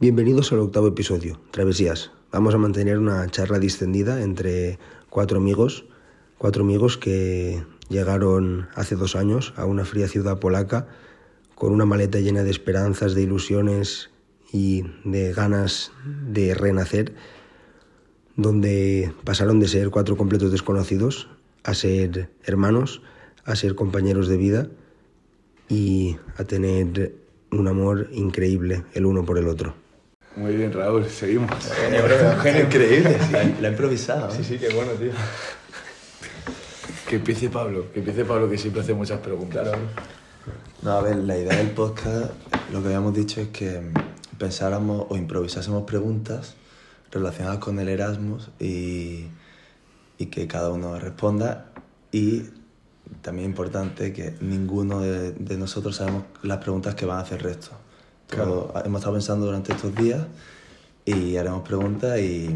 Bienvenidos al octavo episodio, Travesías. Vamos a mantener una charla distendida entre cuatro amigos, cuatro amigos que llegaron hace dos años a una fría ciudad polaca con una maleta llena de esperanzas, de ilusiones y de ganas de renacer, donde pasaron de ser cuatro completos desconocidos a ser hermanos, a ser compañeros de vida y a tener un amor increíble el uno por el otro. Muy bien, Raúl, seguimos. Genio, genio. Increíble. La, ha improvisado. Sí, sí, qué bueno, tío. Que empiece Pablo, que empiece Pablo, que siempre hace muchas preguntas. No, a ver, la idea del podcast, lo que habíamos dicho es que pensáramos o improvisásemos preguntas relacionadas con el Erasmus y, y que cada uno responda. Y también importante que ninguno de, de nosotros sabemos las preguntas que van a hacer el resto. Hemos estado pensando durante estos días y haremos preguntas y,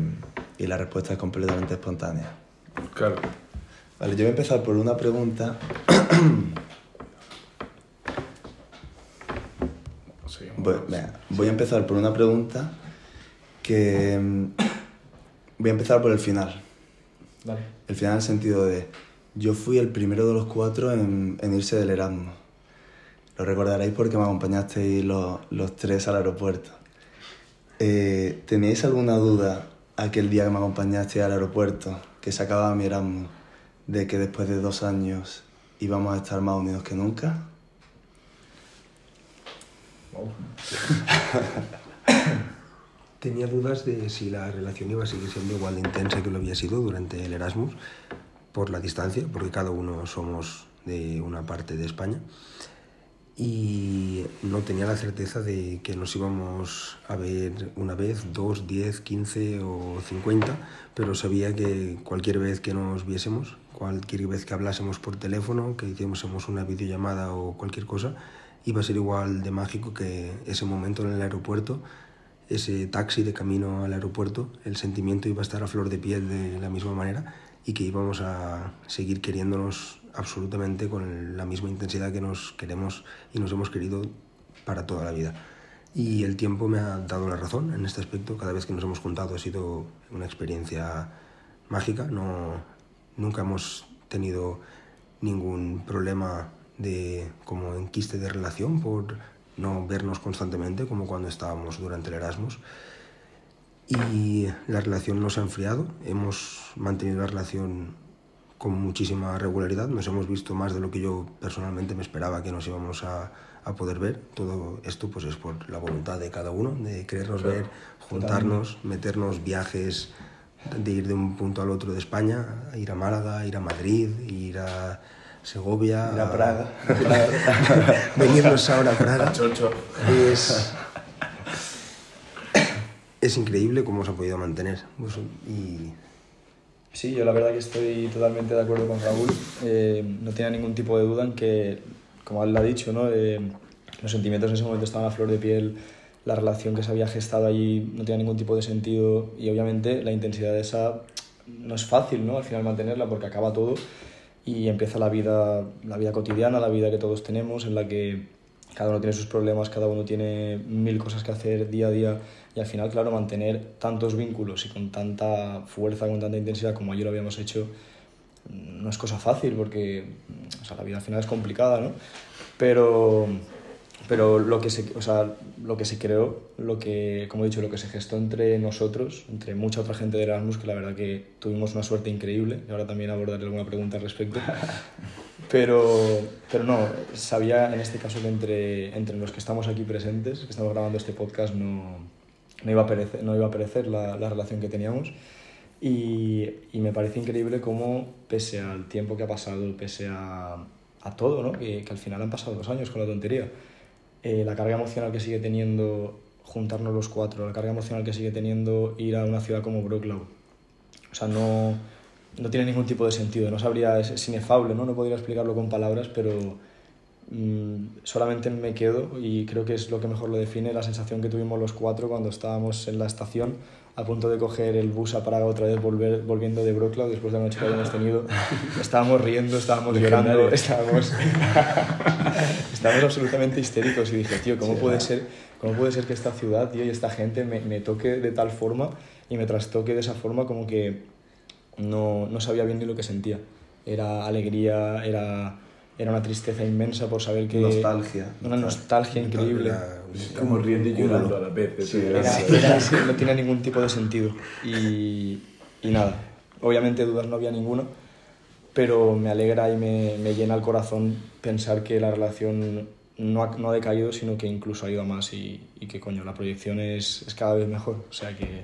y la respuesta es completamente espontánea. Claro. Vale, yo voy a empezar por una pregunta. Voy a empezar por una pregunta que... mm, Voy a empezar por el final. Dale. El final en el sentido de... Yo fui el primero de los cuatro en, en irse del Erasmus. Lo recordaréis porque me acompañasteis los, los tres al aeropuerto. Eh, ¿Teníais alguna duda aquel día que me acompañasteis al aeropuerto, que se acababa mi Erasmus, de que después de dos años íbamos a estar más unidos que nunca? Tenía dudas de si la relación iba a seguir siendo igual de intensa que lo había sido durante el Erasmus, por la distancia, porque cada uno somos de una parte de España. Y no tenía la certeza de que nos íbamos a ver una vez, dos, diez, quince o cincuenta, pero sabía que cualquier vez que nos viésemos, cualquier vez que hablásemos por teléfono, que hiciésemos una videollamada o cualquier cosa, iba a ser igual de mágico que ese momento en el aeropuerto ese taxi de camino al aeropuerto, el sentimiento iba a estar a flor de piel de la misma manera y que íbamos a seguir queriéndonos absolutamente con la misma intensidad que nos queremos y nos hemos querido para toda la vida. Y el tiempo me ha dado la razón en este aspecto. Cada vez que nos hemos juntado ha sido una experiencia mágica. No, nunca hemos tenido ningún problema de como enquiste de relación por no vernos constantemente como cuando estábamos durante el Erasmus. Y la relación no se ha enfriado, hemos mantenido la relación con muchísima regularidad, nos hemos visto más de lo que yo personalmente me esperaba que nos íbamos a, a poder ver. Todo esto pues es por la voluntad de cada uno, de querernos Claro, ver, juntarnos, meternos viajes, de ir de un punto al otro de España, ir a Málaga, ir a Madrid, ir a Segovia, Ir a Praga. venirnos ahora a Praga. Es, es increíble cómo se ha podido mantener. Pues, Y Sí, yo la verdad que estoy totalmente de acuerdo con Raúl. Eh, no tenía ningún tipo de duda en que, como él lo ha dicho, ¿no? Eh, los sentimientos en ese momento estaban a flor de piel, la relación que se había gestado allí no tenía ningún tipo de sentido y obviamente la intensidad de esa no es fácil ¿no? al final mantenerla porque acaba todo y empieza la vida, la vida cotidiana, la vida que todos tenemos, en la que cada uno tiene sus problemas, cada uno tiene mil cosas que hacer día a día y al final, claro, mantener tantos vínculos y con tanta fuerza, con tanta intensidad como ayer lo habíamos hecho, no es cosa fácil porque o sea, la vida al final es complicada, ¿no? Pero, pero lo, que se, o sea, lo que se creó, lo que, como he dicho, lo que se gestó entre nosotros, entre mucha otra gente de Erasmus, que la verdad que tuvimos una suerte increíble, y ahora también abordaré alguna pregunta al respecto. Pero, pero no, sabía en este caso que entre, entre los que estamos aquí presentes, que estamos grabando este podcast, no, no iba a perecer, no iba a perecer la, la relación que teníamos. Y, y me parece increíble cómo, pese al tiempo que ha pasado, pese a, a todo, ¿no? que, que al final han pasado dos años con la tontería, eh, la carga emocional que sigue teniendo juntarnos los cuatro, la carga emocional que sigue teniendo ir a una ciudad como Wrocław. O sea, no, no tiene ningún tipo de sentido, no sabría, es, es inefable, ¿no? no podría explicarlo con palabras, pero solamente me quedo y creo que es lo que mejor lo define, la sensación que tuvimos los cuatro cuando estábamos en la estación a punto de coger el bus a Praga otra vez, volver, volviendo de Wrocław después de la noche que habíamos tenido. Estábamos riendo, estábamos llorando, estábamos, estábamos absolutamente histéricos y dije, tío, ¿cómo, puede, ser, ¿cómo puede ser que esta ciudad, tío, y esta gente me, me toque de tal forma y me trastoque de esa forma como que no, no sabía bien ni lo que sentía? Era alegría, era, era una tristeza inmensa por saber que... Nostalgia. Una nostalgia increíble. Era- Estamos riendo y llorando a la vez. Sí, Era- Era, era así, no tiene ningún tipo de sentido. Y, y nada, obviamente dudas no había ninguna, pero me alegra y me, me llena el corazón pensar que la relación no ha, no ha decaído, sino que incluso ha ido a más y, y que coño, la proyección es, es cada vez mejor. O sea que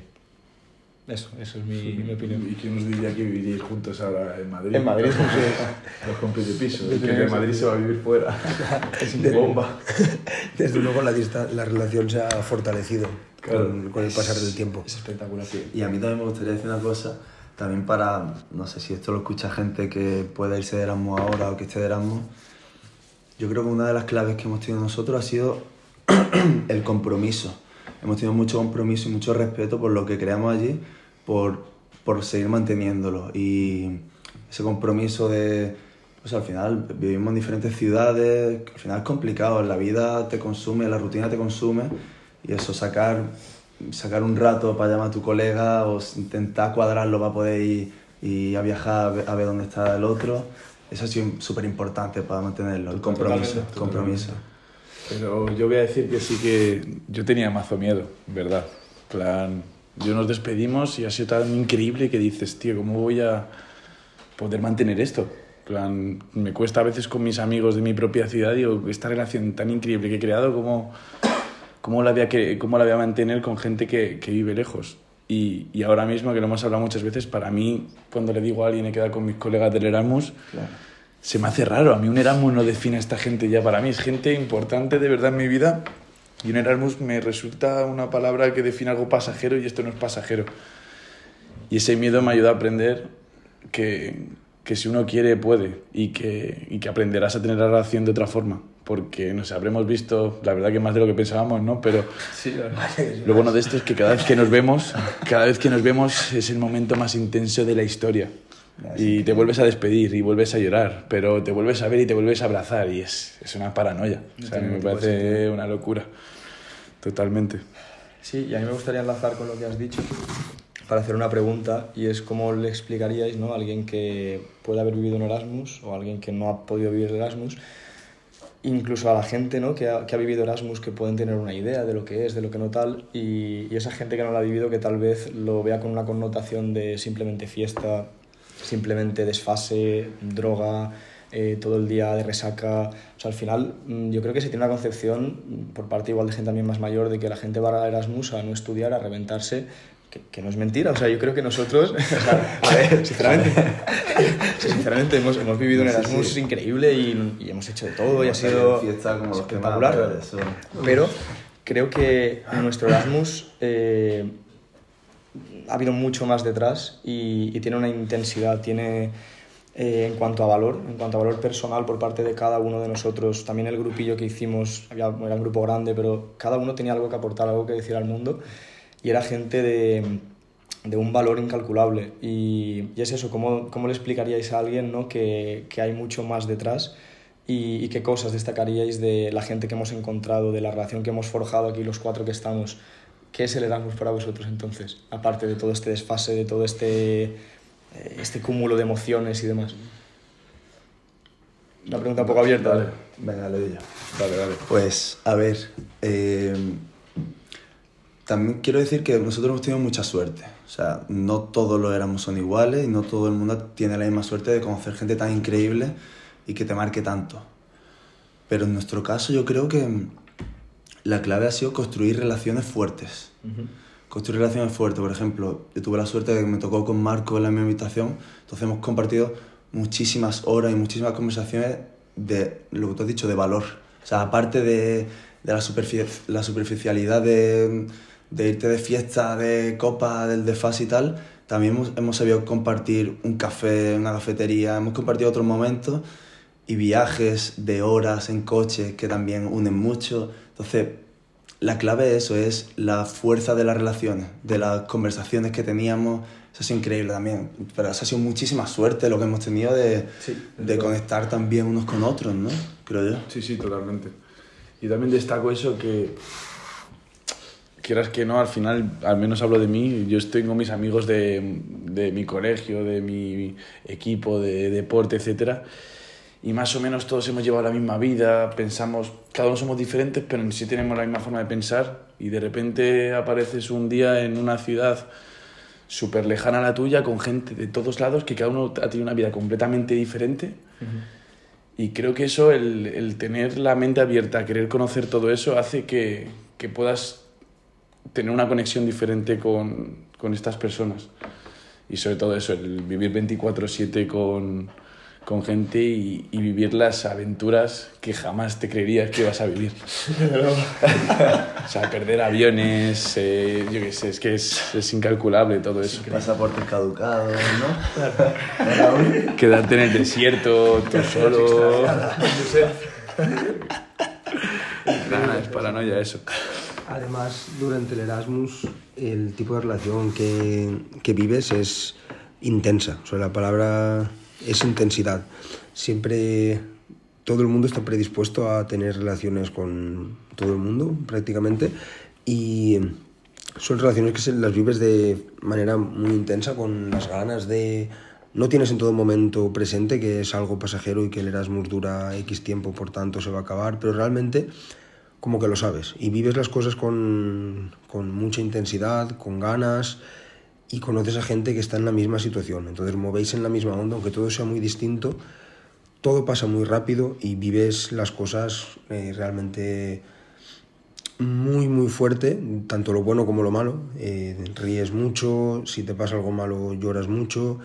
eso, eso es mi, mi opinión. ¿Y quién nos diría que viviríais juntos ahora en Madrid? En Madrid, Los compis de piso. De Y que en Madrid se va a vivir fuera. Es De bomba. Desde luego la, dista- la relación se ha fortalecido Claro. con, con el pasar del tiempo. Es espectacular. Y a mí también me gustaría decir una cosa, también para, no sé si esto lo escucha gente que pueda irse de Erasmus ahora o que esté de Erasmus, yo creo que una de las claves que hemos tenido nosotros ha sido el compromiso. Hemos tenido mucho compromiso y mucho respeto por lo que creamos allí, por, por seguir manteniéndolo. Y ese compromiso de, pues al final vivimos en diferentes ciudades, al final es complicado, la vida te consume, la rutina te consume, y eso, sacar, sacar un rato para llamar a tu colega o intentar cuadrarlo para poder ir, ir a viajar a ver, a ver dónde está el otro, eso ha sido súper importante para mantenerlo, el compromiso. Totalmente, compromiso. Pero yo voy a decir que sí que yo tenía mazo miedo, ¿verdad? Plan, yo nos despedimos y ha sido tan increíble que dices, tío, ¿cómo voy a poder mantener esto? Plan, me cuesta a veces con mis amigos de mi propia ciudad, digo, esta relación tan increíble que he creado, ¿cómo, cómo, la, voy a, cómo la voy a mantener con gente que, que vive lejos? Y, y ahora mismo, que lo hemos hablado muchas veces, para mí, cuando le digo a alguien, he quedado con mis colegas del Erasmus, Claro. se me hace raro. A mí un Erasmus no define a esta gente ya para mí. Es gente importante de verdad en mi vida. Y un Erasmus me resulta una palabra que define algo pasajero y esto no es pasajero. Y ese miedo me ayuda a aprender que, que si uno quiere, puede. Y que, y que aprenderás a tener la relación de otra forma. Porque nos habremos visto, la verdad que más de lo que pensábamos, ¿no? Pero lo bueno de esto es que cada vez que nos vemos, cada vez que nos vemos es el momento más intenso de la historia. Y te vuelves a despedir y vuelves a llorar, pero te vuelves a ver y te vuelves a abrazar y es, es una paranoia. O sea, a mí me parece una locura. Totalmente. Sí, y a mí me gustaría enlazar con lo que has dicho para hacer una pregunta y es cómo le explicaríais ¿no? a alguien que puede haber vivido en Erasmus o a alguien que no ha podido vivir Erasmus, incluso a la gente ¿no? que, ha, que ha vivido Erasmus que pueden tener una idea de lo que es, de lo que no tal, y, y esa gente que no lo ha vivido que tal vez lo vea con una connotación de simplemente fiesta, simplemente desfase, droga, eh, todo el día de resaca. O sea, al final mm, yo creo que se tiene una concepción mm, por parte igual de gente también más mayor de que la gente va a Erasmus a no estudiar, a reventarse, que, que no es mentira. O sea, yo creo que nosotros, a ver, sinceramente, sinceramente hemos, hemos vivido un Sí, Erasmus sí. increíble y, y hemos hecho de todo y ha sido fiesta como los espectacular. Pero creo que en nuestro Erasmus eh, ha habido mucho más detrás y, y tiene una intensidad, tiene eh, en cuanto a valor, en cuanto a valor personal por parte de cada uno de nosotros, también el grupillo que hicimos, había, era un grupo grande, pero cada uno tenía algo que aportar, algo que decir al mundo y era gente de, de un valor incalculable. Y, y es eso, ¿cómo, ¿cómo le explicaríais a alguien ¿no? que, que hay mucho más detrás? Y, y qué cosas destacaríais de la gente que hemos encontrado, de la relación que hemos forjado aquí los cuatro que estamos? ¿Qué es el Erasmus para vosotros entonces? Aparte de todo este desfase, de todo este, este cúmulo de emociones y demás. Una pregunta un poco abierta. Dale, Venga, le doy yo. dale, dale. Pues, a ver, eh, también quiero decir que nosotros hemos tenido mucha suerte. O sea, no todos los éramos son iguales y no todo el mundo tiene la misma suerte de conocer gente tan increíble y que te marque tanto. Pero en nuestro caso yo creo que la clave ha sido construir relaciones fuertes. Construir relaciones fuertes. Por ejemplo, yo tuve la suerte de que me tocó con Marco en la misma habitación, entonces hemos compartido muchísimas horas y muchísimas conversaciones de lo que tú has dicho, de valor. O sea, aparte de, de la, superfi- la superficialidad de, de irte de fiesta, de copa, del desfase y tal, también hemos, hemos sabido compartir un café, una cafetería, hemos compartido otros momentos y viajes de horas en coche que también unen mucho. Entonces, la clave de eso es la fuerza de las relaciones, de las conversaciones que teníamos. Eso es increíble también. Pero eso ha sido muchísima suerte lo que hemos tenido de, de conectar también unos con otros, ¿no? Creo yo. Sí, sí, totalmente. Y también destaco eso que, quieras que no, al final, al menos hablo de mí, yo con mis amigos de, de mi colegio, de mi equipo de deporte, etcétera y más o menos todos hemos llevado la misma vida, pensamos, cada uno somos diferentes, pero sí tenemos la misma forma de pensar y de repente apareces un día en una ciudad súper lejana a la tuya con gente de todos lados que cada uno ha tenido una vida completamente diferente. Y creo que eso, el, el, tener la mente abierta, querer conocer todo eso, hace que, que puedas tener una conexión diferente con, con estas personas. Y sobre todo eso, el vivir 24/7 con con gente y, y, vivir las aventuras que jamás te creerías que ibas a vivir. o sea, perder aviones, eh, yo qué sé, es que es, es incalculable todo eso. Pasaportes caducados, ¿no? Quedarte en el desierto, tú solo. Nada, es paranoia eso. Además, durante el Erasmus, el tipo de relación que, que vives es intensa. O sea, la palabra es intensidad. Siempre todo el mundo está predispuesto a tener relaciones con todo el mundo prácticamente y son relaciones que se las vives de manera muy intensa con las ganas de no tienes en todo momento presente que es algo pasajero y que el Erasmus dura X tiempo, por tanto se va a acabar, pero realmente como que lo sabes y vives las cosas con, con mucha intensidad, con ganas y conoces a gente que está en la misma situación. Entonces movéis en la misma onda, aunque todo sea muy distinto, todo pasa muy rápido y vives las cosas eh, realmente muy, muy fuerte, tanto lo bueno como lo malo. Eh, ríes mucho, si te pasa algo malo lloras mucho.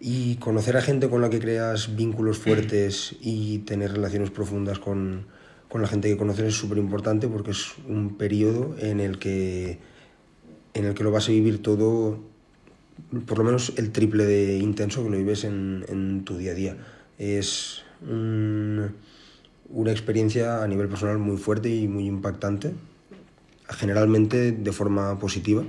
Y conocer a gente con la que creas vínculos fuertes y tener relaciones profundas con, con la gente que conoces es súper importante porque es un periodo en el que, en el que lo vas a vivir todo por lo menos el triple de intenso que lo vives en, en tu día a día. Es un, una experiencia a nivel personal muy fuerte y muy impactante, generalmente de forma positiva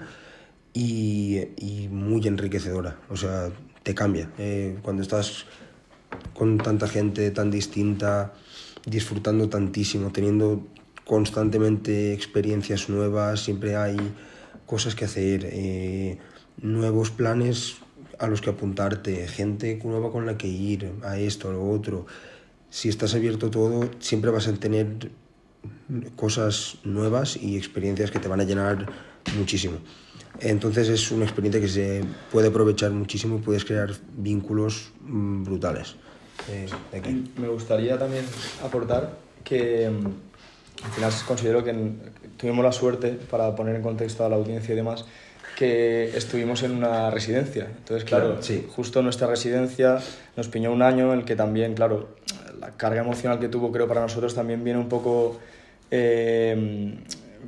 y, y muy enriquecedora. O sea, te cambia. Eh, cuando estás con tanta gente tan distinta, disfrutando tantísimo, teniendo constantemente experiencias nuevas, siempre hay cosas que hacer. Eh, nuevos planes a los que apuntarte, gente nueva con la que ir, a esto, a lo otro. Si estás abierto todo, siempre vas a tener cosas nuevas y experiencias que te van a llenar muchísimo. Entonces es una experiencia que se puede aprovechar muchísimo y puedes crear vínculos mm, brutales. Eh, Me gustaría también aportar que mm, al final considero que tuvimos la suerte, para poner en contexto a la audiencia y demás, que estuvimos en una residencia. Entonces, claro, sí. justo nuestra residencia nos piñó un año en el que también, claro, la carga emocional que tuvo, creo, para nosotros también viene un poco eh,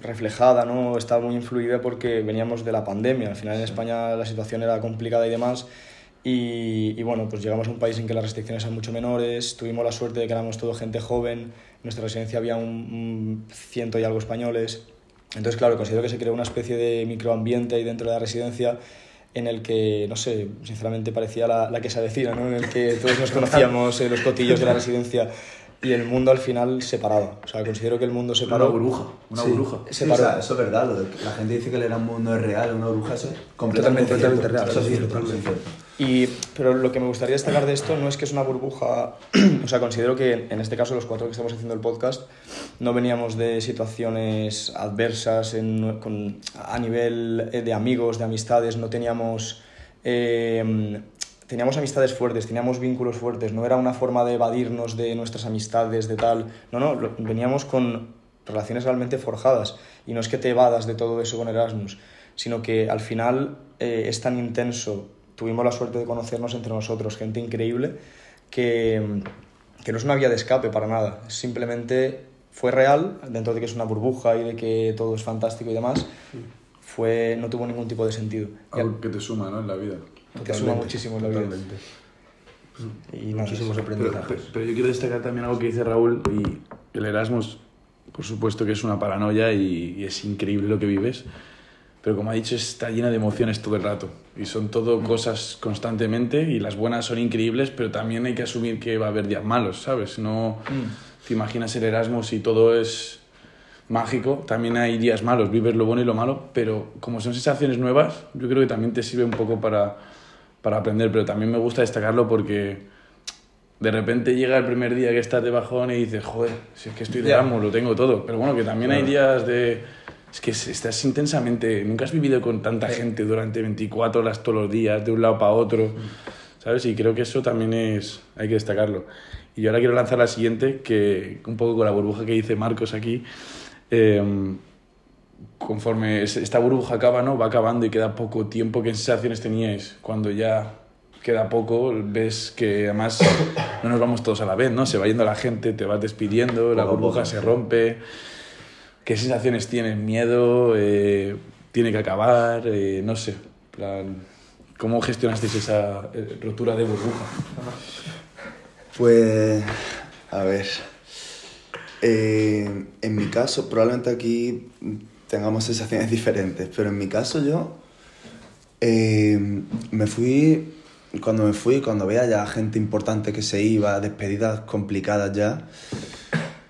reflejada, ¿no? Estaba muy influida porque veníamos de la pandemia. Al final en España la situación era complicada y demás. Y, y, bueno, pues llegamos a un país en que las restricciones eran mucho menores, tuvimos la suerte de que éramos todo gente joven, en nuestra residencia había un, un ciento y algo españoles, entonces, claro, considero que se creó una especie de microambiente ahí dentro de la residencia en el que, no sé, sinceramente parecía la, la que se avecina, ¿no? En el que todos nos conocíamos, en los cotillos de la residencia y el mundo al final separado. O sea, considero que el mundo separado... Una burbuja, una sí. burbuja. Sí, o sea, eso es verdad, lo de, la gente dice que el no es real, una burbuja, eso es completamente, completamente real. Eso sí, totalmente cierto. Y, pero lo que me gustaría destacar de esto no es que es una burbuja, o sea, considero que en este caso los cuatro que estamos haciendo el podcast no veníamos de situaciones adversas en, con, a nivel de amigos, de amistades, no teníamos, eh, teníamos amistades fuertes, teníamos vínculos fuertes, no era una forma de evadirnos de nuestras amistades, de tal, no, no, lo, veníamos con relaciones realmente forjadas. Y no es que te evadas de todo eso con Erasmus, sino que al final eh, es tan intenso tuvimos la suerte de conocernos entre nosotros, gente increíble, que, que no es una vía de escape para nada, simplemente fue real, dentro de que es una burbuja y de que todo es fantástico y demás, fue, no tuvo ningún tipo de sentido. Algo que te suma ¿no? en la vida. Te suma muchísimo en la vida. Totalmente. Y Muchísimos aprendizajes. Pero, pero, yo quiero destacar también algo que dice Raúl y el Erasmus, por supuesto que es una paranoia y, y es increíble lo que vives, pero como ha dicho, está llena de emociones todo el rato. Y son todo cosas constantemente y las buenas son increíbles, pero también hay que asumir que va a haber días malos, ¿sabes? No te imaginas el Erasmus y todo es mágico, también hay días malos, vives lo bueno y lo malo, pero como son sensaciones nuevas, yo creo que también te sirve un poco para, para aprender, pero también me gusta destacarlo porque de repente llega el primer día que estás de bajón y dices, joder, si es que estoy de. Erasmus, lo tengo todo, pero bueno, que también hay días de... Es que estás intensamente, nunca has vivido con tanta gente durante 24 horas todos los días, de un lado para otro, ¿sabes? Y creo que eso también es, hay que destacarlo. Y yo ahora quiero lanzar la siguiente, que un poco con la burbuja que dice Marcos aquí, eh, conforme es- esta burbuja acaba, ¿no? Va acabando y queda poco tiempo, ¿qué sensaciones teníais cuando ya queda poco? Ves que además no nos vamos todos a la vez, ¿no? Se va yendo la gente, te vas despidiendo, la burbuja se rompe. ¿Qué sensaciones tienes? ¿Miedo? Eh, ¿Tiene que acabar? Eh, no sé. plan, ¿Cómo gestionasteis esa eh, rotura de burbuja? Pues, a ver. En mi caso, probablemente aquí tengamos sensaciones diferentes, pero en mi caso yo me fui, cuando me fui, cuando veía ya gente importante que se iba, despedidas complicadas ya,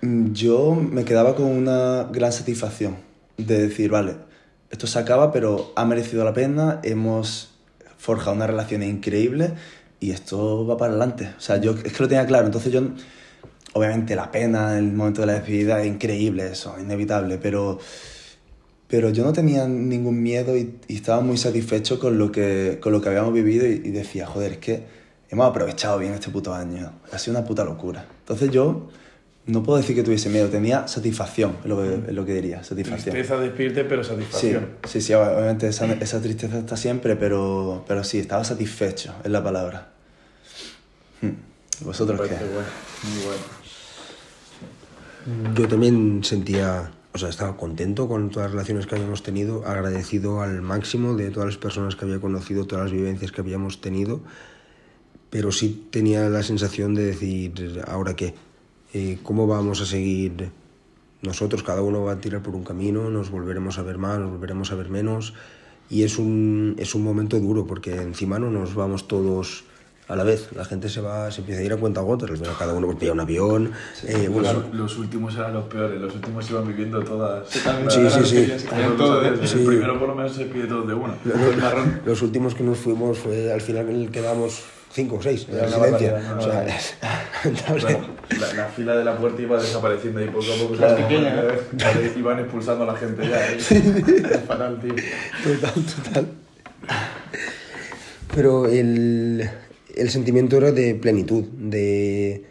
yo me quedaba con una gran satisfacción de decir, vale, esto se acaba, pero ha merecido la pena, hemos forjado una relación increíble y esto va para adelante. O sea, yo es que lo tenía claro, entonces yo, obviamente la pena, el momento de la despedida es increíble, eso, inevitable, pero, pero yo no tenía ningún miedo y, y estaba muy satisfecho con lo que, con lo que habíamos vivido y, y decía, joder, es que hemos aprovechado bien este puto año, ha sido una puta locura. Entonces yo no puedo decir que tuviese miedo, tenía satisfacción, es lo que, es lo que diría, satisfacción. Tristeza despedirte, pero Sí, satisfacción. sí, sí, obviamente esa, esa tristeza está siempre, pero, pero sí, estaba satisfecho, es la palabra. Hmm. ¿Vosotros qué? bueno, muy bueno. Yo también sentía, o sea, estaba contento con todas las relaciones que habíamos tenido, agradecido al máximo de todas las personas que había conocido, todas las vivencias que habíamos tenido, pero sí tenía la sensación de decir, ¿ahora qué? Eh, ¿Cómo vamos a seguir? Nosotros, cada uno va a tirar por un camino, nos volveremos a ver más, nos volveremos a ver menos, y es un, es un momento duro, porque encima no nos vamos todos a la vez, la gente se va, se empieza a ir a cuenta gotas, cada uno pues, pilla un avión, eh, Los, los últimos eran los peores, los últimos iban viviendo todas. Sí, sí, sí. El primero por lo menos se pide todos de una. El marrón. Los últimos que nos fuimos fue al final quedamos cinco o seis en la residencia. barbaridad, O una sea, es lamentable. La, la fila de la puerta iba desapareciendo y poco a poco Más se- pequeña, Vale, iban expulsando a la gente ya. ¿eh? Es fatal, tío. Total, total. Pero el, el sentimiento era de plenitud, de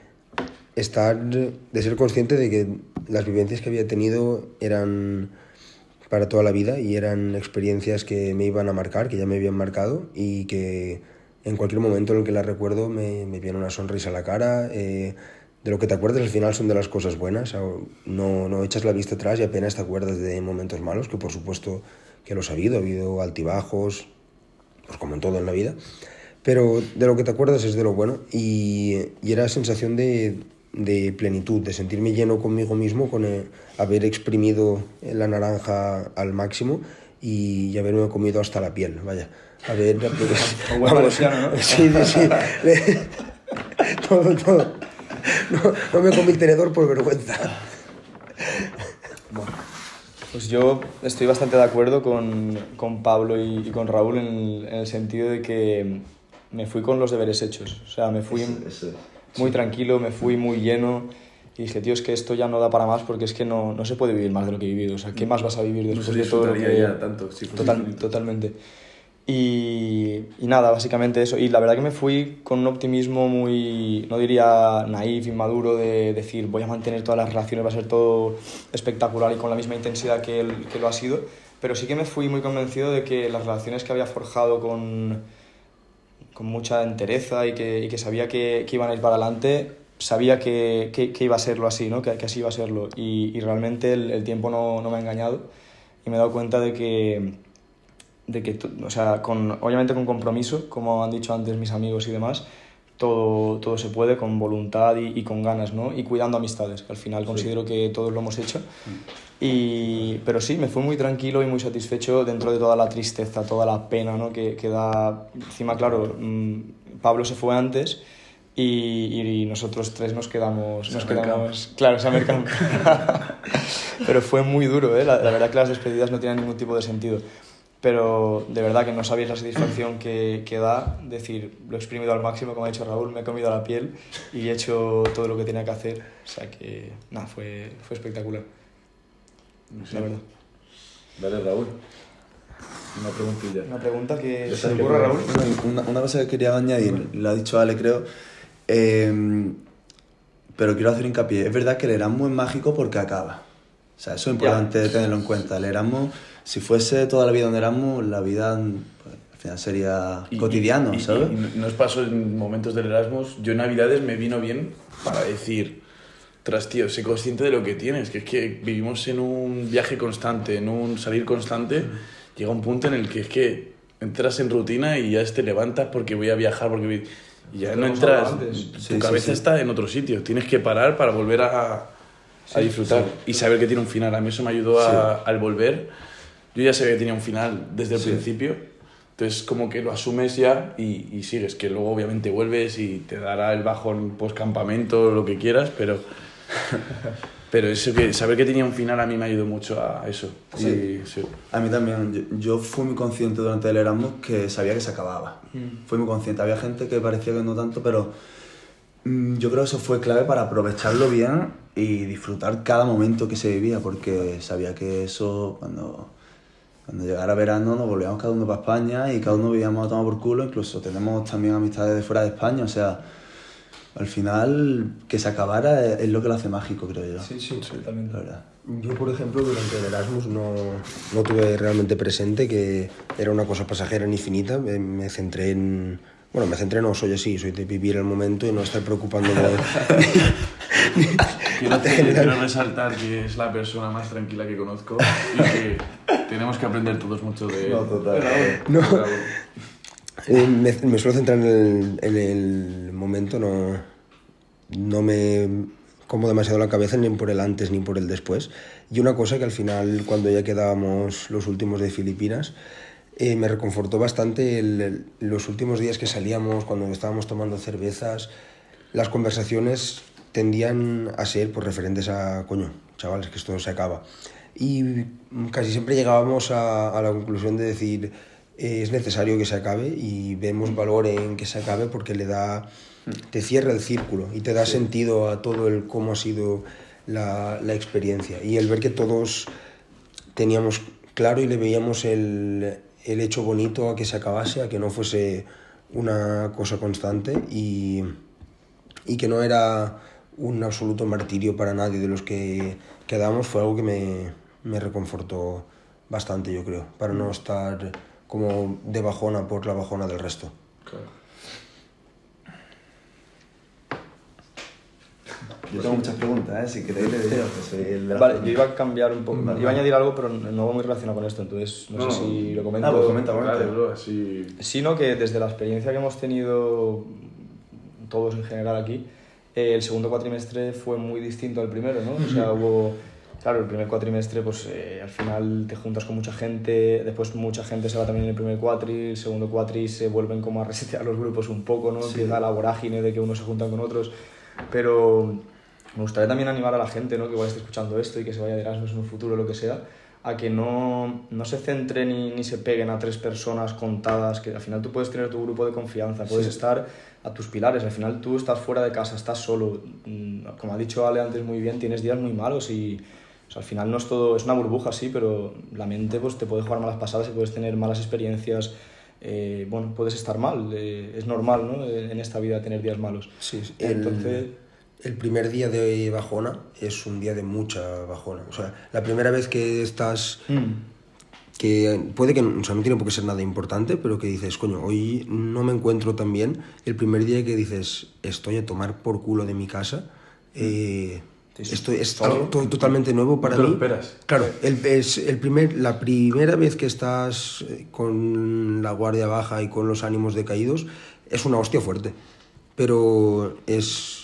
estar, de ser consciente de que las vivencias que había tenido eran para toda la vida y eran experiencias que me iban a marcar, que ya me habían marcado y que en cualquier momento en el que las recuerdo me, me viene una sonrisa a la cara. eh, de lo que te acuerdas al final son de las cosas buenas, no, no echas la vista atrás y apenas te acuerdas de momentos malos, que por supuesto que los ha habido, ha habido altibajos, pues como en todo en la vida, pero de lo que te acuerdas es de lo bueno y, y era sensación de, de plenitud, de sentirme lleno conmigo mismo, con haber exprimido la naranja al máximo y, y haberme comido hasta la piel, vaya. Haber, buen valenciano, ¿no? Sí, sí, sí. Todo, todo. No, no me comí el tenedor por vergüenza. Pues yo estoy bastante de acuerdo con, con Pablo y, y con Raúl en el, en el sentido de que me fui con los deberes hechos. O sea, me fui Eso, muy tranquilo, me fui muy lleno y dije, tío, es que esto ya no da para más porque es que no, no se puede vivir más de lo que he vivido. O sea, ¿qué más vas a vivir No después se de todo lo que... ya tanto, si Total- totalmente. Y, y nada, básicamente eso. Y la verdad que me fui con un optimismo muy, no diría naif, inmaduro, de decir voy a mantener todas las relaciones, va a ser todo espectacular y con la misma intensidad que, el- que lo ha sido. Pero sí que me fui muy convencido de que las relaciones que había forjado con, con mucha entereza y que, y que sabía que, que iban a ir para adelante, sabía que, que, iba a serlo así, ¿no? que así iba a serlo. Y, y realmente el, el tiempo no, no me ha engañado y me he dado cuenta de que, de que o sea, con, obviamente con compromiso, como han dicho antes mis amigos y demás, todo, todo se puede con voluntad y, y con ganas, ¿no? Y cuidando amistades, que al final considero que todos lo hemos hecho. Y, pero sí, me fui muy tranquilo y muy satisfecho dentro de toda la tristeza, toda la pena ¿no? que, que da. Encima, claro, mm, Pablo se fue antes y, y nosotros tres nos quedamos. Nos quedamos claro, Camp. pero fue muy duro, ¿eh? la, la verdad que las despedidas no tienen ningún tipo de sentido. Pero de verdad que no sabéis la satisfacción que, que da decir, lo he exprimido al máximo, como ha dicho Raúl, me he comido la piel y he hecho todo lo que tenía que hacer. O sea que, nada, fue, fue espectacular, la verdad. Dale, Raúl. Una preguntilla. Una pregunta que se que ocurre, Raúl. Una, una cosa que quería añadir, lo ha dicho Ale, creo, eh, pero quiero hacer hincapié. Es verdad que el Erasmus es mágico porque acaba. O sea, eso es importante tenerlo en cuenta. El Erasmus, si fuese toda la vida un Erasmus, la vida pues, al final sería Y- cotidiano, y- ¿sabes? Y, nos pasó en momentos del Erasmus. Yo en Navidades me vino bien para decir, tras tío, sé consciente de lo que tienes, que es que vivimos en un viaje constante, en un salir constante. Llega un punto en el que es que entras en rutina y ya te levantas porque voy a viajar, porque voy- y ya no entras, tu Sí, sí, cabeza sí. está en otro sitio. Tienes que parar para volver a, a disfrutar y saber que tiene un final. A mí eso me ayudó a- al volver. Yo ya sabía que tenía un final desde el Sí. principio. Entonces, como que lo asumes ya y, y sigues. Que luego, obviamente, vuelves y te dará el bajón post-campamento, lo que quieras, pero. pero eso que, saber que tenía un final a mí me ayudó mucho a eso. Sí. Y, sí. A mí también, yo, yo fui muy consciente durante el Erasmus que sabía que se acababa. Fui muy consciente. Había gente que parecía que no tanto, pero mm, yo creo que eso fue clave para aprovecharlo bien y disfrutar cada momento que se vivía, porque sabía que eso, cuando, cuando llegara verano, nos volvíamos cada uno para España y cada uno vivíamos a tomar por culo. Incluso tenemos también amistades de fuera de España, o sea, al final que se acabara es, lo que lo hace mágico, creo yo. Sí, sí, totalmente. La verdad. Yo, por ejemplo, durante el Erasmus no, no tuve realmente presente que era una cosa pasajera ni finita. Me, me centré en... Bueno, me centré, no soy así, soy de vivir el momento y no estar preocupándome. Quiero, quiero resaltar que es la persona más tranquila que conozco y que tenemos que aprender todos mucho de él. No, total. No. Eh, me, me suelo centrar en el, en el momento, no, no me como demasiado la cabeza ni por el antes ni por el después. Y una cosa que al final, cuando ya quedábamos los últimos de Filipinas, eh, me reconfortó bastante el- el- los últimos días que salíamos, cuando estábamos tomando cervezas, las conversaciones tendían a ser pues, referentes a, coño, chavales, que esto se acaba. Y casi siempre llegábamos a, a la conclusión de decir, eh, es necesario que se acabe y vemos valor en que se acabe porque le da, te cierra el círculo y te da sentido a todo el cómo ha sido la, la experiencia. Y el ver que todos teníamos claro y le veíamos el, el hecho bonito a que se acabase, a que no fuese una cosa constante y, y que no era un absoluto martirio para nadie de los que quedamos, fue algo que me, me reconfortó bastante, yo creo, para no estar como de bajona por la bajona del resto. Yo tengo muchas preguntas, ¿eh? si queréis le digo que soy el de Vale, yo preguntas. iba a cambiar un poco, Vale, iba a añadir algo, pero no va muy relacionado con esto, entonces no, No, sé si lo comento. Ah, pues comenta, Vale, bro, así... Sino que desde la experiencia que hemos tenido todos en general aquí, eh, el segundo cuatrimestre fue muy distinto al primero, ¿no? O sea, hubo, claro, el primer cuatrimestre, pues eh, al final te juntas con mucha gente, después mucha gente se va también en el primer cuatri, el segundo cuatri se vuelven como a resetear los grupos un poco, ¿no? Empieza la vorágine de que unos se juntan con otros, pero me gustaría también animar a la gente, ¿no? Que igual esté escuchando esto y que se vaya de Erasmus en un futuro, lo que sea, a que no, no se centren ni, ni se peguen a tres personas contadas, que al final tú puedes tener tu grupo de confianza, puedes estar a tus pilares, al final tú estás fuera de casa, estás solo, Mm, como ha dicho Ale antes muy bien, tienes días muy malos y o sea, al final no es todo, es una burbuja, sí, pero la mente pues, te puede jugar malas pasadas y puedes tener malas experiencias, eh, bueno, puedes estar mal, eh, es normal ¿no? en esta vida tener días malos. Sí, sí. Entonces... el primer día de bajona es un día de mucha bajona. O sea, la primera vez que estás que puede que o sea, no tiene por qué ser nada importante, pero que dices, coño, hoy no me encuentro tan bien. El primer día que dices, estoy a tomar por culo de mi casa, eh, esto es algo totalmente nuevo para te lo mí. esperas. Claro, el, es el primer, la primera vez que estás eh, con la guardia baja y con los ánimos decaídos es una hostia fuerte. pero es,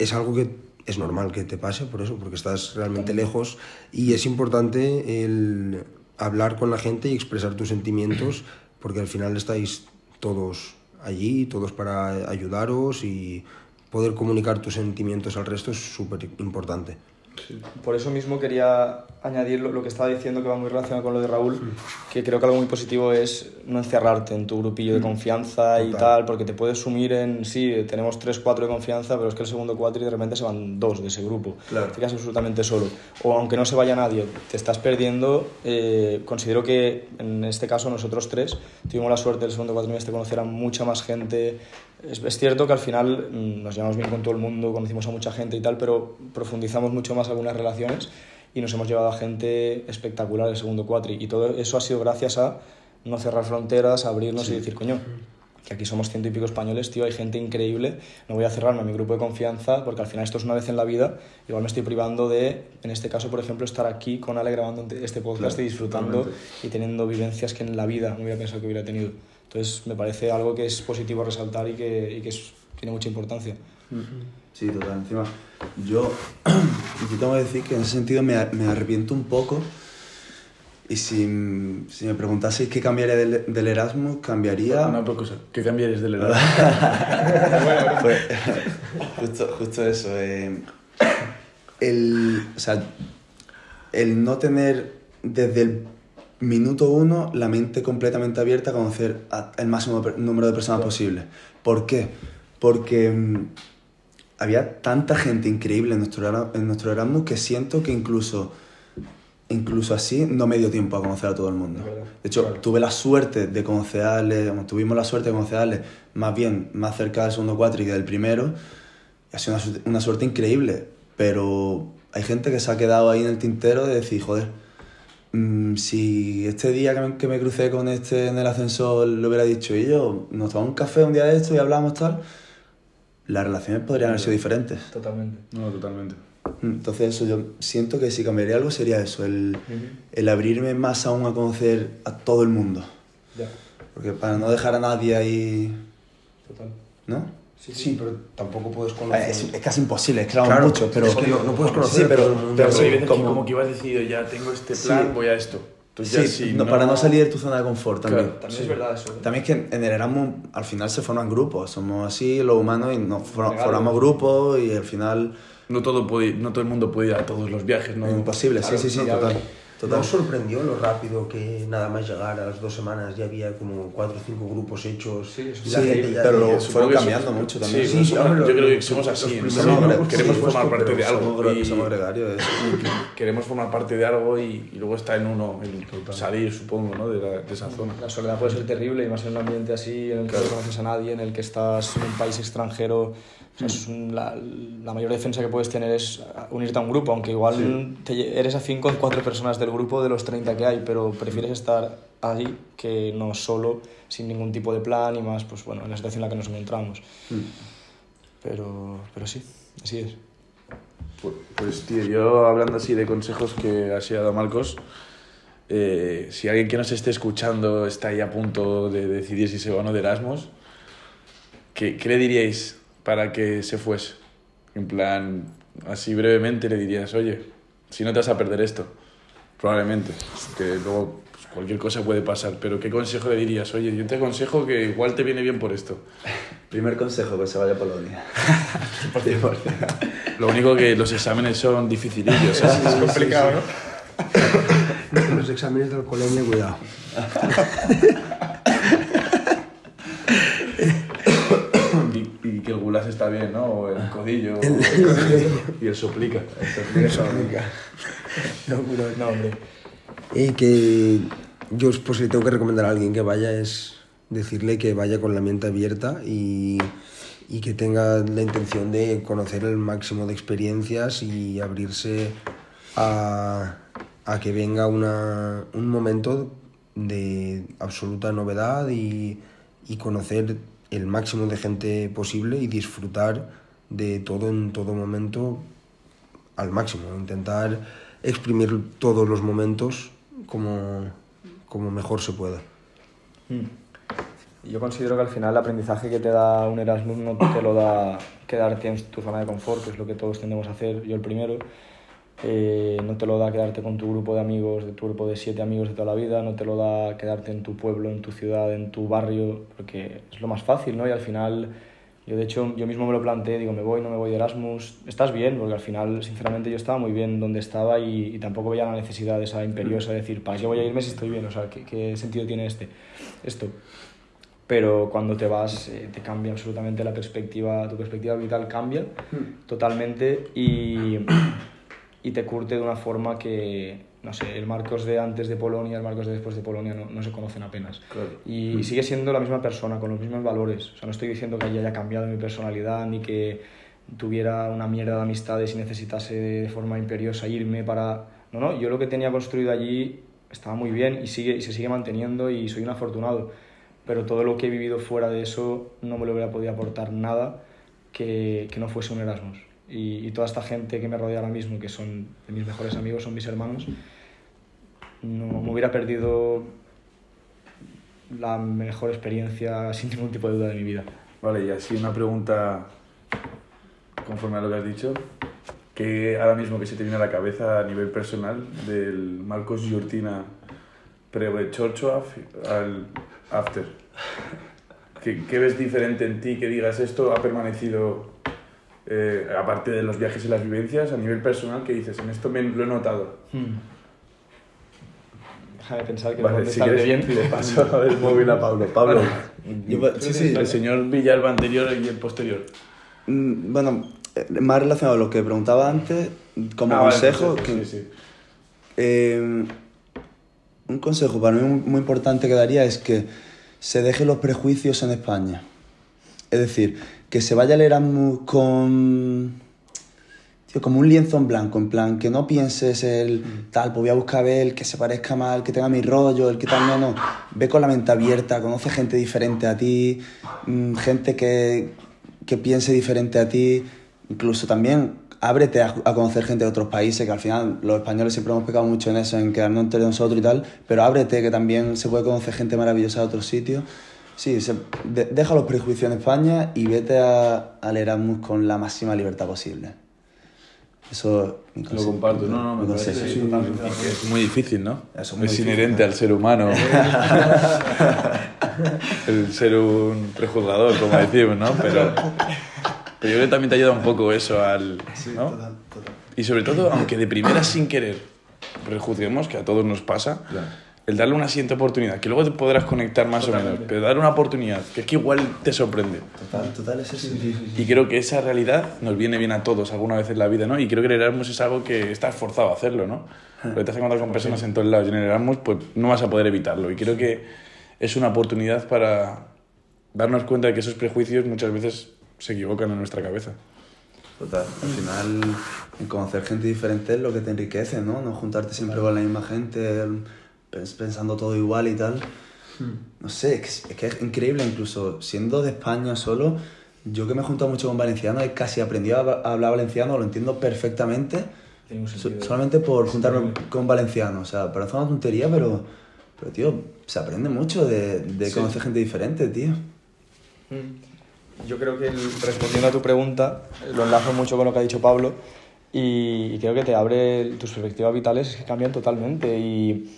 es algo que es normal que te pase por eso, porque estás realmente lejos. Y es importante el hablar con la gente y expresar tus sentimientos, porque al final estáis todos allí, todos para ayudaros y poder comunicar tus sentimientos al resto es súper importante. Por eso mismo quería añadir lo, que estaba diciendo que va muy relacionado con lo de Raúl, que creo que algo muy positivo es no encerrarte en tu grupillo de confianza y tal, porque te puedes sumir en, sí, tenemos tres, cuatro de confianza, pero es que el segundo cuatro y de repente se van dos de ese grupo. Claro. Te quedas absolutamente solo. O aunque no se vaya nadie, te estás perdiendo. Eh, considero que en este caso nosotros tres tuvimos la suerte del segundo cuatrimestre de conocer a mucha más gente, es, es, cierto que al final mm, nos llevamos bien con todo el mundo, conocimos a mucha gente y tal, pero profundizamos mucho más algunas relaciones y nos hemos llevado a gente espectacular el segundo cuatri. Y todo eso ha sido gracias a no cerrar fronteras, abrirnos sí. y decir, coño, que aquí somos ciento y pico españoles, tío, hay gente increíble, no voy a cerrarme a mi grupo de confianza porque al final esto es una vez en la vida, igual me estoy privando de, en este caso, por ejemplo, estar aquí con Ale grabando este podcast Claro, y disfrutando totalmente. y teniendo vivencias que en la vida no hubiera pensado que hubiera tenido. Entonces me parece algo que es positivo resaltar y que, y que es- tiene mucha importancia. Sí, total. Encima, yo, yo tengo que decir que en ese sentido me, me arrepiento un poco. Y si, si me preguntaseis qué cambiaría del, del Erasmus, cambiaría. Una cosa, ¿qué cambiarías del Erasmus? Pues, justo, justo eso. eh, el, o sea, el no tener desde el minuto uno la mente completamente abierta a conocer a- el máximo número de personas posible. ¿Por qué? Porque mm, había tanta gente increíble en nuestro, en nuestro Erasmus que siento que incluso, incluso así no me dio tiempo a conocer a todo el mundo. De hecho, Claro. tuve la suerte de conocer a Ale, vamos, tuvimos la suerte de conocer a Ale más bien más cerca del segundo cuatri que del primero. Y ha sido una, suerte- una suerte increíble, pero hay gente que se ha quedado ahí en el tintero de decir, joder, mm, si este día que me, que me crucé con este en el ascensor le hubiera dicho, y yo, nos tomamos un café un día de esto y hablamos tal, las relaciones podrían haber sido diferentes. Totalmente. No, totalmente. Entonces eso, yo siento que si cambiaría algo sería eso, el, el abrirme más aún a conocer a todo el mundo. Ya, Porque para no dejar a nadie ahí, total. ¿no? Sí, pero tampoco puedes Eh, conocer... Es, es casi imposible, éramos Claro, muchos, pero... es que no, no puedes conocer Sí, a pero- pero Pero sí, como- como que ibas decidido, ya tengo este Sí. plan, voy a esto. Entonces ya Sí, si no, para no salir de tu zona de confort también. Claro. También es verdad eso. ¿eh? También es que en el Erasmus al final se forman grupos, somos así los humanos y nos for- Legal. formamos grupos y al final No todo, puede, no todo el mundo puede ir a todos los viajes, ¿no? es imposible, sí, sí, sí, ya total. ves. ¿No total. os sorprendió lo rápido que nada más llegar a las dos semanas ya había como cuatro o cinco grupos hechos? Sí, Sí, la gente ya pero supongo fueron cambiando mucho también. Sí, Sí, somos- yo creo que somos así. somos- queremos formar parte de algo. y somos gregarios. queremos formar parte de algo y, y luego está en uno el salir, supongo, ¿no? de, la- de esa zona. La soledad puede ser terrible y más en un ambiente así, en el que no conoces a nadie, en el que estás en un país extranjero. O sea, es un- la, la mayor defensa que puedes tener es unirte a un grupo, aunque igual te lle- eres afín con cuatro personas del grupo de los 30 que hay, pero prefieres estar ahí que no solo, sin ningún tipo de plan y más, pues bueno, en la situación en la que nos encontramos. Pero, pero sí, así es. Pues, pues, tío, yo hablando así de consejos que ha dado Marcos, eh, si alguien que nos esté escuchando está ahí a punto de decidir si se va o no de Erasmus, ¿qué, qué le diríais para que se fuese? En plan, así brevemente le dirías, oye, si no te vas a perder esto, probablemente, que luego pues, cualquier cosa puede pasar, pero ¿qué consejo le dirías? Oye, yo te aconsejo que igual te viene bien por esto. Primer consejo, que se vaya a Polonia. Lo único que los exámenes son dificilillos, ¿eh? Es complicado, ¿no? Los exámenes de alcoholemia, cuidado. Y, y que el gulas está bien, ¿no? O el codillo. o- y el soplica. No, cuidado. No, hombre. Y que yo, pues, si tengo que recomendar a alguien que vaya, es decirle que vaya con la mente abierta y, y que tenga la intención de conocer el máximo de experiencias y abrirse a, a que venga una, un momento de absoluta novedad y, y conocer el máximo de gente posible y disfrutar de todo en todo momento al máximo, intentar exprimir todos los momentos como, como mejor se pueda. Yo considero que al final el aprendizaje que te da un Erasmus no te lo da quedarte en tu zona de confort, que es lo que todos tendemos a hacer, yo el primero. Eh, no te lo da quedarte con tu grupo de amigos, de tu grupo de siete amigos de toda la vida, no te lo da quedarte en tu pueblo, en tu ciudad, en tu barrio, porque es lo más fácil, ¿no? Y al final, yo de hecho, yo mismo me lo planteé, digo, me voy, no me voy de Erasmus, estás bien, porque al final, sinceramente, yo estaba muy bien donde estaba y, y tampoco veía la necesidad de esa imperiosa de decir, ¿para qué voy a irme si estoy bien? O sea, ¿qué, qué sentido tiene este, esto? Pero cuando te vas, eh, te cambia absolutamente la perspectiva, tu perspectiva vital cambia totalmente y y te curte de una forma que, no sé, el Marcos de antes de Polonia, el Marcos de después de Polonia no, no se conocen apenas. Claro. Y sigue siendo la misma persona, con los mismos valores. O sea, no estoy diciendo que haya cambiado mi personalidad ni que tuviera una mierda de amistades y necesitase de forma imperiosa irme para... No, no, yo lo que tenía construido allí estaba muy bien y, sigue, y se sigue manteniendo y soy un afortunado. Pero todo lo que he vivido fuera de eso no me lo hubiera podido aportar nada que, que no fuese un Erasmus y, y, toda esta gente que me rodea ahora mismo, que son mis mejores amigos, son mis hermanos, no me hubiera perdido la mejor experiencia sin ningún tipo de duda de mi vida. Vale, y así una pregunta conforme a lo que has dicho, que ahora mismo que se te viene a la cabeza a nivel personal del Marcos Yurtina pre-Chorcho al after. ¿Qué, ¿Qué ves diferente en ti que digas esto ha permanecido eh, aparte de los viajes y las vivencias, a nivel personal, que dices, en esto me, lo he notado. Hmm. Déjame pensar que vale, no si quieres, bien. le paso el móvil a Pablo. Pablo, sí, sí. el señor Villalba anterior y el posterior. Mm, Bueno, eh, más relacionado a lo que preguntaba antes, como Ah, vale, consejo, que, sí, sí. eh, un consejo para mí muy muy importante que daría es que se dejen los prejuicios en España. Es decir, que se vaya al Erasmus con... tío, como un lienzo en blanco, en plan, que no pienses el tal, pues voy a buscar a ver el que se parezca mal, que tenga mi rollo, el que tal, no, no. Ve con la mente abierta, conoce gente diferente a ti, mm, gente que, que piense diferente a ti, incluso también ábrete a, a conocer gente de otros países, que al final los españoles siempre hemos pecado mucho en eso, en quedarnos entre nosotros y tal, pero ábrete, que también se puede conocer gente maravillosa de otros sitios. Sí, se- de- deja los prejuicios en España y vete a, al Erasmus con la máxima libertad posible. Eso mi Lo comparto, no, no, me mi parece sí, es muy difícil, ¿no? Eso, muy es difícil, inherente ¿no? al ser humano el ser un prejuzgador, como decimos, ¿no? Pero, pero yo creo que también te ayuda un poco eso al... ¿no? Y sobre todo, aunque de primera sin querer prejuzguemos, que a todos nos pasa, el darle una siguiente oportunidad, que luego te podrás conectar más o menos, pero darle una oportunidad, que es que igual te sorprende. Total, total, es eso. Y creo que esa realidad nos viene bien a todos alguna vez en la vida, ¿no? Y creo que el Erasmus es algo que estás forzado a hacerlo, ¿no? Porque te has encontrado con personas en todos lados y en el Erasmus pues no vas a poder evitarlo. Y creo que es una oportunidad para darnos cuenta de que esos prejuicios muchas veces se equivocan en nuestra cabeza. Total, al final conocer gente diferente es lo que te enriquece, ¿no? No juntarte siempre con la misma gente, pens- pensando todo igual y tal. No sé, es que, es que es increíble, incluso siendo de España solo, yo que me he juntado mucho con valencianos, he casi aprendido a, a hablar valenciano, lo entiendo perfectamente, so- solamente por juntarme con valencianos. O sea, parece una tontería, pero, pero tío, se aprende mucho de, de Sí. conocer gente diferente, tío. Mm. Yo creo que respondiendo a tu pregunta, lo enlazo mucho con lo que ha dicho Pablo y, y creo que te abre tus perspectivas vitales es que cambian totalmente y,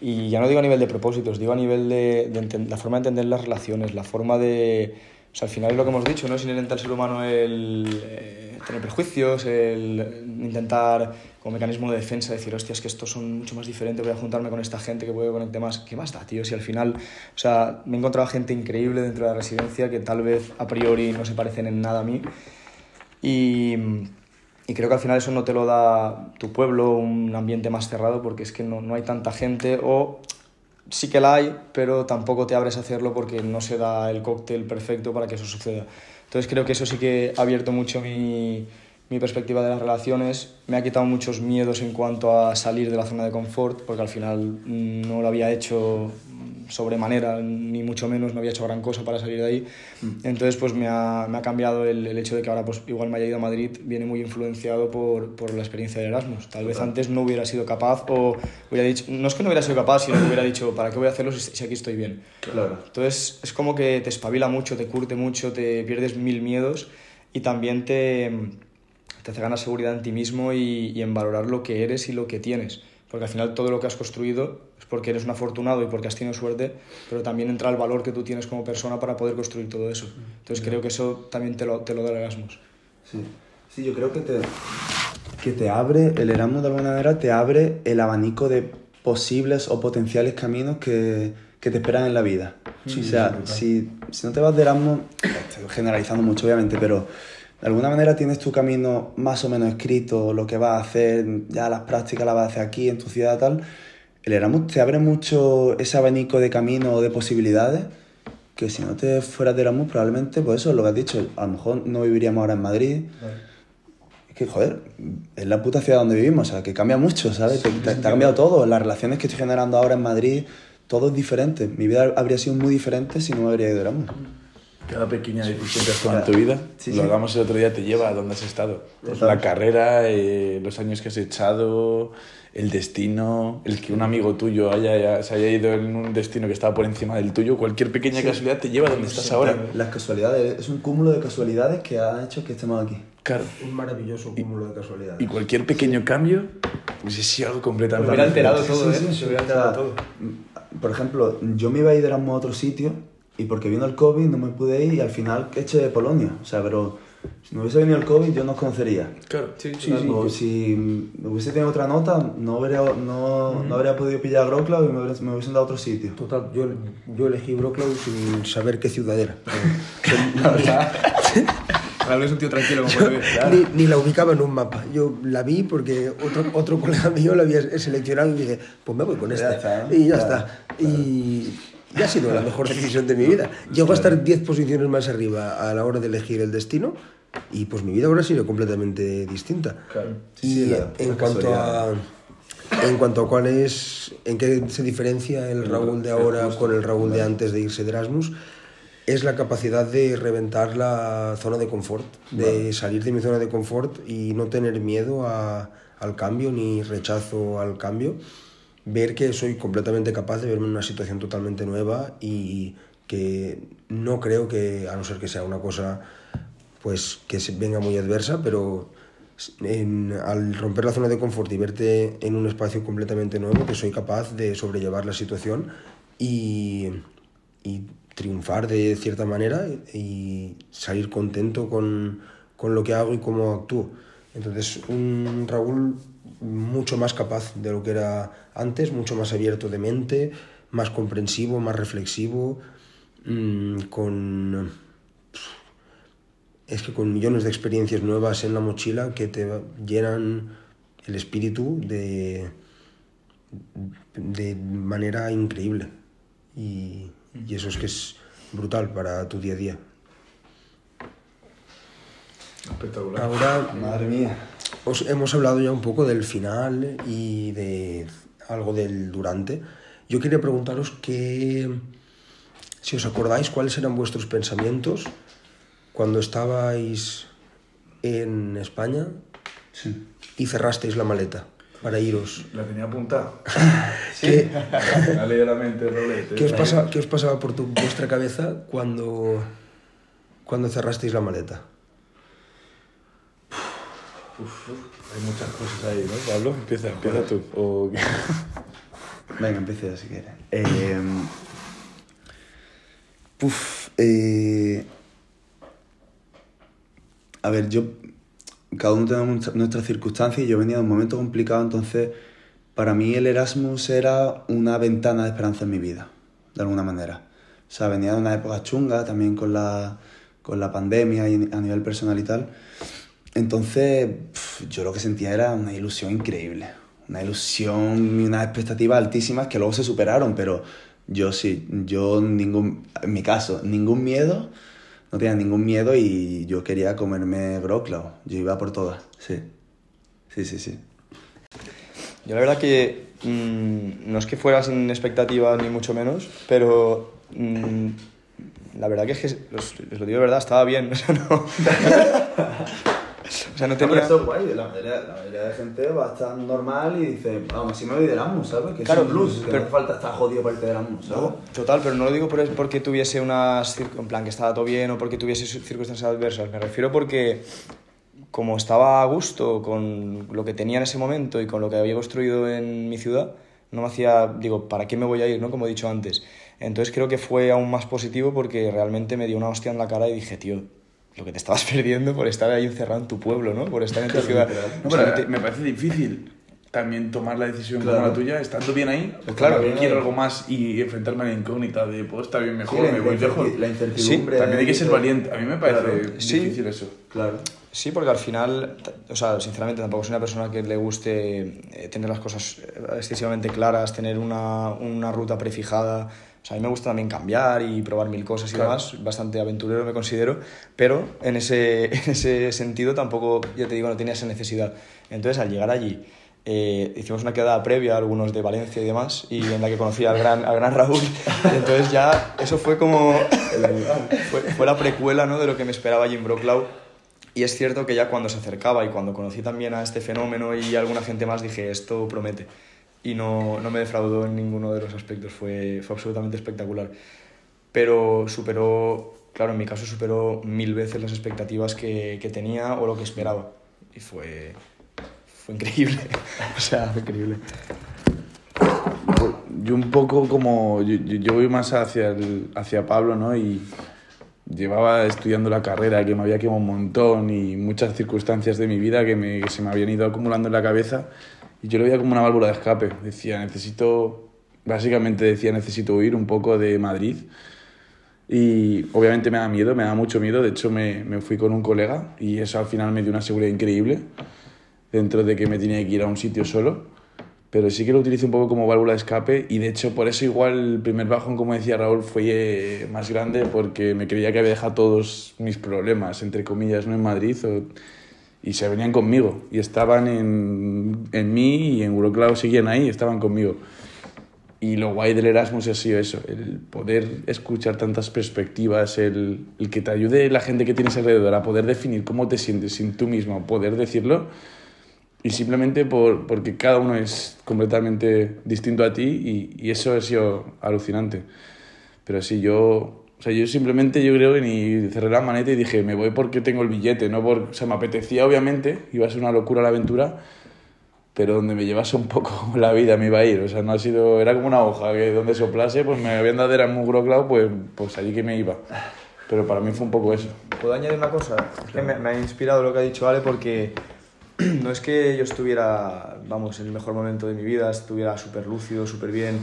y ya no digo a nivel de propósitos, digo a nivel de, de la forma de entender las relaciones, la forma de... O sea, al final es lo que hemos dicho, ¿no? Es inherente al ser humano el eh, tener prejuicios, el intentar como mecanismo de defensa decir, hostia, es que estos son mucho más diferentes, voy a juntarme con esta gente que puede conectar más. ¿Qué más da, tío? Si al final, o sea, me he encontrado gente increíble dentro de la residencia que tal vez a priori no se parecen en nada a mí. Y, y creo que al final eso no te lo da tu pueblo, un ambiente más cerrado, porque es que no, no hay tanta gente o sí que la hay, pero tampoco te abres a hacerlo porque no se da el cóctel perfecto para que eso suceda. Entonces creo que eso sí que ha abierto mucho mi, mi perspectiva de las relaciones, me ha quitado muchos miedos en cuanto a salir de la zona de confort, porque al final mm, no lo había hecho sobremanera, ni mucho menos, no había hecho gran cosa para salir de ahí. Entonces, pues me ha, me ha cambiado el, el, hecho de que ahora, pues igual me haya ido a Madrid, viene muy influenciado por, por la experiencia de Erasmus. Tal vez antes no hubiera sido capaz o hubiera dicho, no es que no hubiera sido capaz, sino que hubiera dicho, ¿para qué voy a hacerlo si, si aquí estoy bien? Claro. Entonces, es como que te espabila mucho, te curte mucho, te pierdes mil miedos y también te, te hace ganar seguridad en ti mismo y, y en valorar lo que eres y lo que tienes porque al final todo lo que has construido es porque eres un afortunado y porque has tenido suerte, pero también entra el valor que tú tienes como persona para poder construir todo eso. Entonces creo que eso también te lo, te lo da el Erasmus. Sí. sí, yo creo que te, que te abre, el Erasmus de alguna manera te abre el abanico de posibles o potenciales caminos que, que te esperan en la vida. Sí, o sea, si, si no te vas de Erasmus, estoy generalizando mucho obviamente, pero de alguna manera tienes tu camino más o menos escrito, lo que vas a hacer, ya las prácticas las vas a hacer aquí, en tu ciudad, tal. El Erasmus te abre mucho ese abanico de caminos o de posibilidades que si no te fueras de Erasmus, probablemente, pues eso es lo que has dicho, a lo mejor no viviríamos ahora en Madrid. Es que, joder, es la puta ciudad donde vivimos, o sea, que cambia mucho, ¿sabes? Te, te, te ha cambiado todo, las relaciones que estoy generando ahora en Madrid, todo es diferente. Mi vida habría sido muy diferente si no me habría ido de Erasmus. Cada pequeña decisión que has tomado en tu vida, Sí, lo sí. hagamos el otro día, te lleva a donde has estado. Total. La carrera, eh, los años que has echado, el destino, el que un amigo tuyo haya, ya- se haya ido en un destino que estaba por encima del tuyo, cualquier pequeña casualidad te lleva a donde estás ahora. Las casualidades, es un cúmulo de casualidades que ha hecho que estemos aquí. Claro. Un maravilloso cúmulo de casualidades. Y cualquier pequeño cambio, pues es algo completamente Hubiera alterado Sí, todo, sí, ¿eh? sí, Se hubiera o sea, alterado todo. Por ejemplo, yo me iba a ir a otro sitio y porque vino el COVID no me pude ir y al final eché de Polonia. O sea, pero si no hubiese venido el COVID yo no os conocería. Claro. Sí, Sí, o si hubiese tenido otra nota, no habría, no, no habría podido pillar Wroclaw y me, hubiera- me hubiesen dado a otro sitio. Total, yo, yo elegí Wroclaw sin saber qué ciudad era. Raúl es un tío tranquilo, como puede ver. ni, ni la ubicaba en un mapa. Yo la vi porque otro, otro colega mío la había seleccionado y dije, pues me voy con esta. Ya está. Y ya Claro, está. Y, y ha sido la mejor decisión de mi vida. Llego a estar 10 posiciones más arriba a la hora de elegir el destino y pues mi vida ahora ha sido completamente distinta. Claro. Sí, Y sí, la- en la cuanto a en cuanto a cuál es en qué se diferencia el Raúl de ahora con el Raúl de antes de irse de Erasmus es la capacidad de reventar la zona de confort, de salir de mi zona de confort y no tener miedo a- al cambio ni rechazo al cambio, ver que soy completamente capaz de verme en una situación totalmente nueva y que no creo que, a no ser que sea una cosa pues que venga muy adversa, pero al romper la zona de confort y verte en un espacio completamente nuevo, que soy capaz de sobrellevar la situación y, y triunfar de cierta manera y salir contento con, con lo que hago y cómo actúo. Entonces, un Raúl mucho más capaz de lo que era antes, mucho más abierto de mente, más comprensivo, más reflexivo, mm, con es que con millones de experiencias nuevas en la mochila que te llenan el espíritu de, de manera increíble. Y, y eso es que es brutal para tu día a día. Espectacular. Ahora Madre mía. os hemos hablado ya un poco del final y de algo del durante. Yo quería preguntaros que, si os acordáis, cuáles eran vuestros pensamientos cuando estabais en España Sí. y cerrasteis la maleta para iros. La tenía apuntada. ¿Qué, Me ha leído la mente, Rolet. qué os, pasa- qué os pasaba por tu, vuestra cabeza cuando, cuando cerrasteis la maleta? Hay muchas cosas ahí, ¿no, Pablo? Empieza, empieza tú. O... Venga, empiece yo si quieres. Eh, puf, eh, a ver, yo. Cada uno tenemos nuestra- nuestras circunstancias y yo venía de un momento complicado, entonces para mí el Erasmus era una ventana de esperanza en mi vida, de alguna manera. O sea, venía de una época chunga también con la, con la pandemia y a nivel personal y tal. Entonces, yo lo que sentía era una ilusión increíble. Una ilusión y unas expectativas altísimas que luego se superaron, pero yo sí, yo ningún, en mi caso, ningún miedo, no tenía ningún miedo y yo quería comerme Wroclaw. Yo iba por todas, sí. Sí, sí, sí. Yo la verdad que mm, no es que fuera sin expectativas ni mucho menos, pero mm, la verdad que es que, os, os lo digo de verdad, estaba bien. O sea, no, o sea, no tenía... eso es guay, la mayoría, la mayoría de gente va a estar normal y dice, vamos, si me voy de Erasmus, ¿sabes? Que Claro, es un plus, que pero- no hace falta estar jodido para irte de Erasmus, ¿sabes? No, total, pero no lo digo por, porque tuviese unas... En plan, que estaba todo bien o porque tuviese circunstancias adversas. Me refiero porque como estaba a gusto con lo que tenía en ese momento y con lo que había construido en mi ciudad, no me hacía, digo, ¿para qué me voy a ir? ¿no? Como he dicho antes. Entonces creo que fue aún más positivo porque realmente me dio una hostia en la cara y dije, tío, lo que te estabas perdiendo por estar ahí encerrado en tu pueblo, ¿no? Por estar en tu ciudad. No, O sea, pero te- me parece difícil también tomar la decisión Claro. como la tuya, estando bien ahí. Pues claro, bien quiero algo más y enfrentarme a la incógnita de, pues está bien mejor, Sí, me voy la lejos. la incertidumbre. También hay que ser valiente. A mí me parece Claro. Sí. difícil eso. Claro. Sí, porque al final, o sea, sinceramente tampoco soy una persona que le guste eh, tener las cosas eh, excesivamente claras, tener una, una ruta prefijada. O sea, a mí me gusta también cambiar y probar mil cosas y Claro. demás. Bastante aventurero me considero, pero en ese, en ese sentido tampoco, ya te digo, no tenía esa necesidad. Entonces, al llegar allí, eh, hicimos una quedada previa, algunos de Valencia y demás, y en la que conocí al gran, al gran Raúl. Y entonces ya eso fue como... fue, fue la precuela ¿no? de lo que me esperaba allí en Broclau. Y es cierto que ya cuando se acercaba y cuando conocí también a este fenómeno y a alguna gente más, dije, esto promete. Y no, no me defraudó en ninguno de los aspectos, fue, fue absolutamente espectacular. Pero superó, claro, en mi caso superó mil veces las expectativas que, que tenía o lo que esperaba. Y fue, fue increíble. o sea, fue increíble. Yo un poco como, yo, yo- voy más hacia, el- hacia Pablo, ¿no? Y llevaba estudiando la carrera, que me había quemado un montón y muchas circunstancias de mi vida que, me, que se me habían ido acumulando en la cabeza y yo lo veía como una válvula de escape. Decía, necesito, básicamente decía, necesito huir un poco de Madrid y obviamente me da miedo, me da mucho miedo. De hecho, me, me fui con un colega y eso al final me dio una seguridad increíble dentro de que me tenía que ir a un sitio solo. Pero sí que lo utilicé un poco como válvula de escape y de hecho por eso igual el primer bajón, como decía Raúl, fue eh, más grande porque me creía que había dejado todos mis problemas, entre comillas, ¿no? en Madrid o- y se venían conmigo y estaban en, en mí y en Eurocloud seguían ahí, estaban conmigo. Y lo guay del Erasmus ha sido eso, el poder escuchar tantas perspectivas, el, el que te ayude la gente que tienes alrededor a poder definir cómo te sientes sin tú mismo, poder decirlo, y simplemente por, porque cada uno es completamente distinto a ti y, y eso ha sido alucinante. Pero sí, yo, o sea, yo simplemente yo creo que ni cerré la maneta y dije, me voy porque tengo el billete, no por, o sea, me apetecía obviamente, iba a ser una locura la aventura, pero donde me llevase un poco la vida me iba a ir, o sea, no ha sido, era como una hoja que donde soplase, pues me habían dado era muy Cloud, pues, pues allí que me iba. Pero para mí fue un poco eso. ¿Puedo añadir una cosa? Es que me, me ha inspirado lo que ha dicho Ale porque no es que yo estuviera, vamos, en el mejor momento de mi vida, estuviera súper lúcido, súper bien.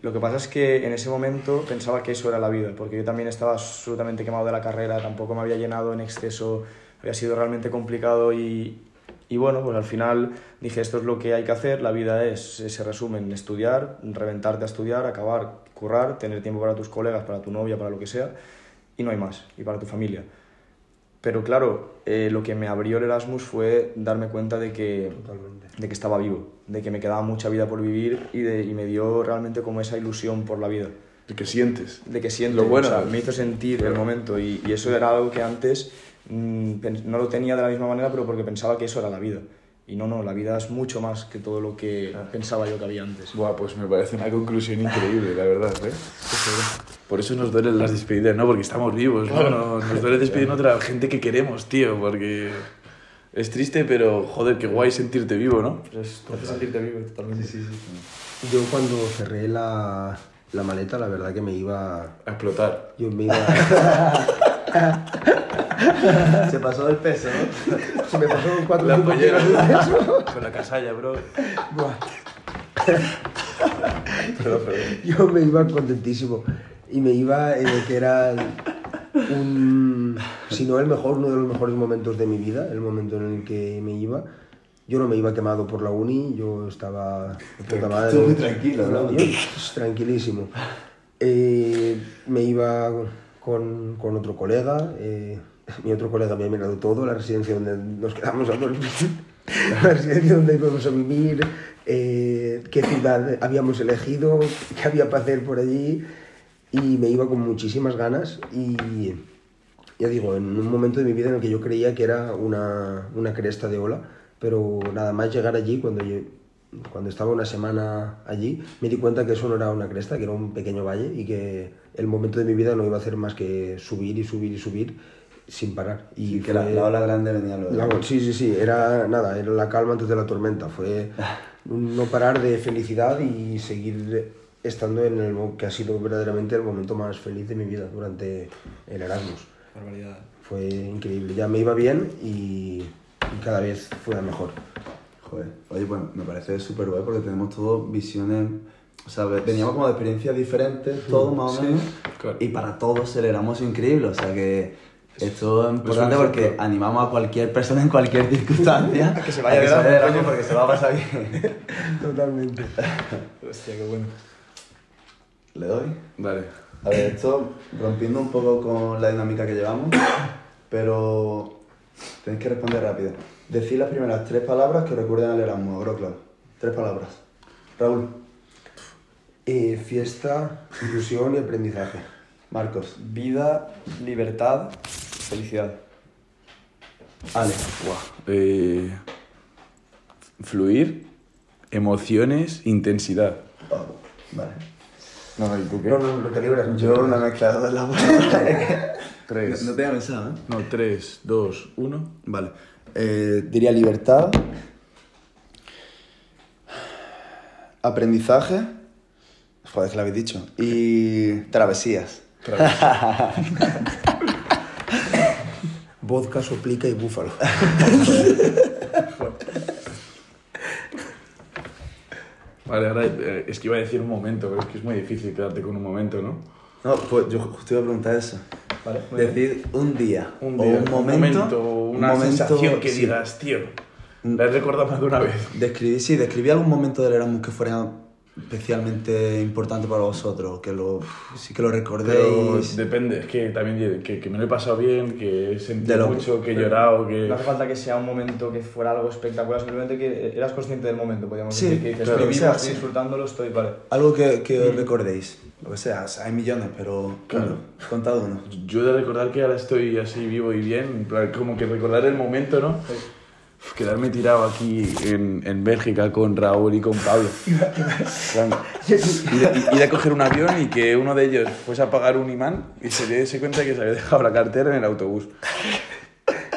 Lo que pasa es que en ese momento pensaba que eso era la vida, porque yo también estaba absolutamente quemado de la carrera, tampoco me había llenado en exceso, había sido realmente complicado y, y bueno, pues al final dije, esto es lo que hay que hacer, la vida es, se resume en estudiar, reventarte a estudiar, acabar, currar, tener tiempo para tus colegas, para tu novia, para lo que sea, y no hay más, y para tu familia. Pero claro, eh, lo que me abrió el Erasmus fue darme cuenta de que, Totalmente. de que estaba vivo, de que me quedaba mucha vida por vivir y, de, y me dio realmente como esa ilusión por la vida, ¿De qué sientes? de que siento, Lo bueno. o sea, me hizo sentir el momento y, y eso era algo que antes mm, no lo tenía de la misma manera, pero porque pensaba que eso era la vida. Y no, no, la vida es mucho más que todo lo que pensaba yo que había antes. Buah, pues me parece una conclusión increíble, la verdad, ¿eh? Por eso nos duelen las despedidas, ¿no? Porque estamos vivos, ¿no? Nos, nos duele despedirnos de la gente que queremos, tío, porque es triste, pero joder, qué guay sentirte vivo, ¿no? Pues te hace sentirte vivo totalmente. Yo cuando cerré la, la maleta, la verdad que me iba... A explotar. Yo me iba... Se pasó del peso, ¿no? Se me pasó cuatro La pollera. Con la casalla, bro. Buah. Perdón, perdón. Yo me iba contentísimo. Y me iba en el que era un, si no el mejor, uno de los mejores momentos de mi vida, el momento en el que me iba. Yo no me iba quemado por la uni, yo estaba. Tú muy tranquilo, ¿no? Yo, tranquilísimo. Eh, me iba con, con otro colega, eh, mi otro colega me ha mirado todo, la residencia donde nos quedamos a dormir. la residencia donde íbamos a vivir, eh, qué ciudad habíamos elegido, qué había para hacer por allí y me iba con muchísimas ganas y ya digo, en un momento de mi vida en el que yo creía que era una, una cresta de ola, pero nada más llegar allí, cuando, cuando estaba una semana allí, me di cuenta que eso no era una cresta, que era un pequeño valle y que el momento de mi vida no iba a hacer más que subir y subir y subir sin parar. Y Y que la, fue- la ola grande venía luego. la- sí, sí, sí, era nada, era la calma antes de la tormenta. Fue un no parar de felicidad y seguir estando en el que ha sido verdaderamente el momento más feliz de mi vida durante el Erasmus. Barbaridad. Fue increíble, ya me iba bien y, y cada vez fue mejor. Joder, oye, pues me parece súper guay porque tenemos todos visiones, o sea, ve- veníamos como de experiencias diferentes, todos más o menos, claro. y para todos el Erasmus es increíble, o sea que esto es importante un porque animamos a cualquier persona en cualquier circunstancia A que se vaya de a Erasmus, Erasmus coño. porque se va a pasar bien. Totalmente. Hostia, qué bueno. ¿Le doy? Vale. A ver, esto rompiendo un poco con la dinámica que llevamos, pero tenéis que responder rápido. Decid las primeras tres palabras que recuerden al Erasmus, bro, claro. Tres palabras. Raúl, Eh, fiesta, ilusión y aprendizaje. Marcos, Vida, libertad, felicidad. Ale. Eh, fluir, emociones, intensidad. Oh, vale. No, ¿y tú qué? No, no, no te libras. no te Yo una mezcla de las. Tres. No, no tenía pensado, ¿eh? No, tres, dos, uno. Vale. Eh, diría libertad. Aprendizaje. Joder, que lo habéis dicho. Y travesías. Vodka, soplica y búfalo. Vale, ahora eh, es que iba a decir un momento, pero es que es muy difícil quedarte con un momento, ¿no? No, pues yo justo iba a preguntar eso. Vale. Decir un día. Un o día, un momento. una un momento, sensación que sí. digas, tío, la he recordado más de una vez. Describí, sí, describí algún momento del Erasmus que fuera especialmente importante para vosotros, que lo, sí que lo Pero recordéis. depende, es que también que, que me lo he pasado bien, que he sentido lo- mucho, que he llorado, que... No hace falta que sea un momento que fuera algo espectacular, simplemente que eras consciente del momento, podríamos Sí, decir. Que dices, claro, estoy vivo, sea, estoy sí. disfrutándolo, estoy. Vale. Algo que, que os recordéis. Lo que sea, o sea, hay millones, pero claro, contad uno. Yo he de recordar que ahora estoy así vivo y bien, como que recordar el momento, ¿no? Uf, Quedarme tirado aquí en, en Bélgica con Raúl y con Pablo. Ir, a- ir a coger un avión y que uno de ellos fuese a pagar un imán y se diese cuenta que se había dejado la cartera en el autobús.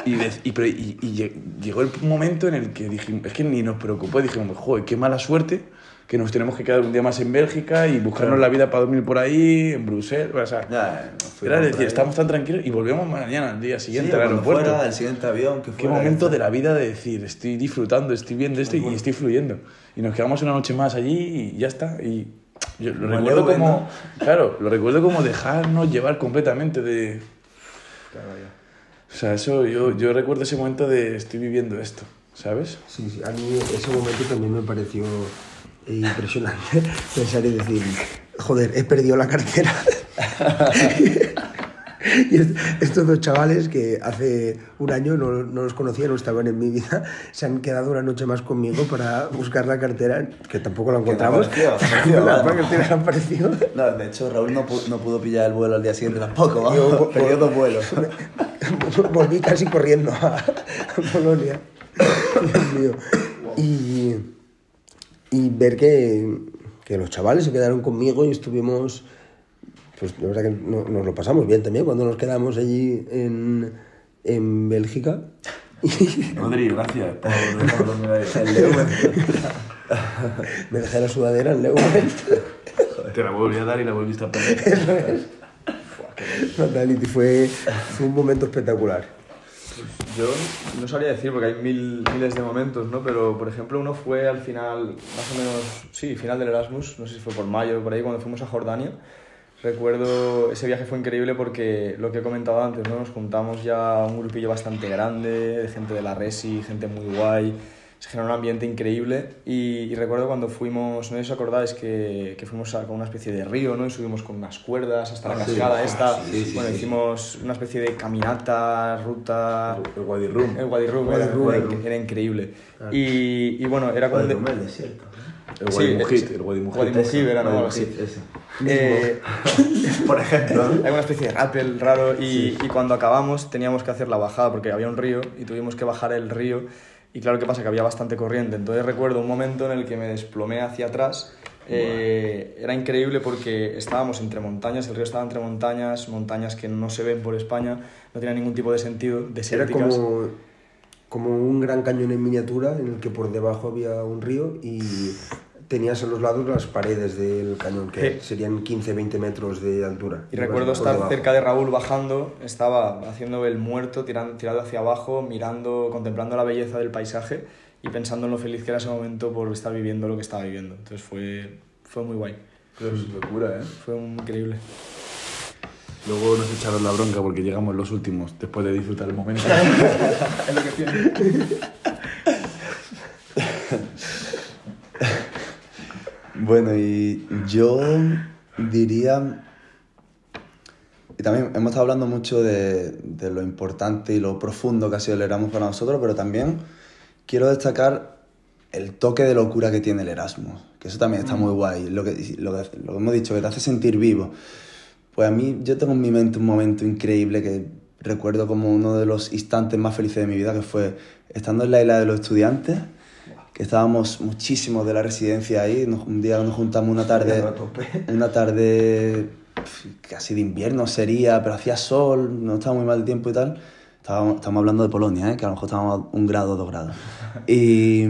Y, de- y, pero- y- y lle- llegó el momento en el que dijimos, es que ni nos preocupó, dijimos, joder, qué mala suerte que nos tenemos que quedar un día más en Bélgica y buscarnos la vida para dormir por ahí, en Bruselas, o sea, Ya, fuimos era decir, estamos tan tranquilos y volvemos mañana al día Sí, siguiente al cuando aeropuerto. fuera, el siguiente avión, que Qué fuera, momento ya de la vida de decir, estoy disfrutando, estoy viendo esto y estoy fluyendo. Y nos quedamos una noche más allí y ya está. Y yo lo Como recuerdo Leuven, como, claro, lo recuerdo como dejarnos llevar completamente de... O sea, eso, yo, yo recuerdo ese momento de estoy viviendo esto, ¿sabes? Sí, sí, a mí ese momento también me pareció eh, impresionante pensar y decir, joder, he perdido la cartera. y est- estos dos chavales que hace un año no, no los conocía, no estaban en mi vida, se han quedado una noche más conmigo para buscar la cartera, que tampoco la encontramos. la cartera ha aparecido. No, de hecho, Raúl no, no pudo pillar el vuelo al día siguiente tampoco, Yo, Perdió dos vuelos. Volví casi corriendo a, a Polonia. Dios mío. Y, y ver que, que los chavales se quedaron conmigo y estuvimos. Pues la verdad que no- nos lo pasamos bien también cuando nos quedamos allí en, en Bélgica. Rodri, gracias por. El Leuven. Me dejé la sudadera en Leuven. Te la volví a dar y la volviste a perder. Fatality. Fue, fue un momento espectacular. Yo no sabría decir porque hay mil, miles de momentos, ¿no? Pero, por ejemplo, uno fue al final, más o menos, sí, final del Erasmus, no sé si fue por mayo o por ahí, cuando fuimos a Jordania. Recuerdo, ese viaje fue increíble porque lo que he comentado antes, ¿no? Nos juntamos ya un grupillo bastante grande, de gente de la Resi, gente muy guay. Se genera un ambiente increíble y, y recuerdo cuando fuimos, no sé si os acordáis que, que fuimos a con una especie de río, ¿no? Y subimos con unas cuerdas hasta la Ah, sí. cascada Ah, esta. sí, sí, bueno, sí. hicimos una especie de caminata, ruta... El Wadi Rum. El Wadi Rum, Wadi era, era increíble. Y, y bueno, era como... de- el desierto. El Sí, Wadi eh, Mujit. sí. El Wadi Mujit. Wadi Mujit era. Algo así. Eh, Por ejemplo. hay una especie de rappel raro y, y cuando acabamos teníamos que hacer la bajada porque había un río y tuvimos que bajar el río y claro que pasa que había bastante corriente. Entonces recuerdo un momento en el que me desplomé hacia atrás. Eh, era increíble porque estábamos entre montañas el río estaba entre montañas montañas que no se ven por España no tenía ningún tipo de sentido Era desérticas como, como un gran cañón en miniatura en el que por debajo había un río y tenías a los lados las paredes del cañón, que Sí. serían 15-20 metros de altura. Y recuerdo estar debajo. cerca de Raúl bajando, estaba haciendo el muerto, tiran- tirado hacia abajo, mirando, contemplando la belleza del paisaje y pensando en lo feliz que era ese momento por estar viviendo lo que estaba viviendo. Entonces fue, fue muy guay, Es locura, ¿eh? fue increíble. Luego nos echaron la bronca porque llegamos los últimos después de disfrutar el momento. Es lo que tiene. Bueno, y yo diría... Y también hemos estado hablando mucho de, de lo importante y lo profundo que ha sido el Erasmus para nosotros, pero también quiero destacar el toque de locura que tiene el Erasmus, que eso también está muy guay, lo que, lo, que, lo que hemos dicho, que te hace sentir vivo. Pues a mí, yo tengo en mi mente un momento increíble que recuerdo como uno de los instantes más felices de mi vida, que fue estando en la isla de los estudiantes, que estábamos muchísimos de la residencia ahí, nos- un día nos juntamos una tarde, una tarde casi de invierno sería, pero hacía sol, no estaba muy mal el tiempo y tal. Estábamos, estamos hablando de Polonia, ¿eh? que a lo mejor estábamos un grado, dos grados. Y,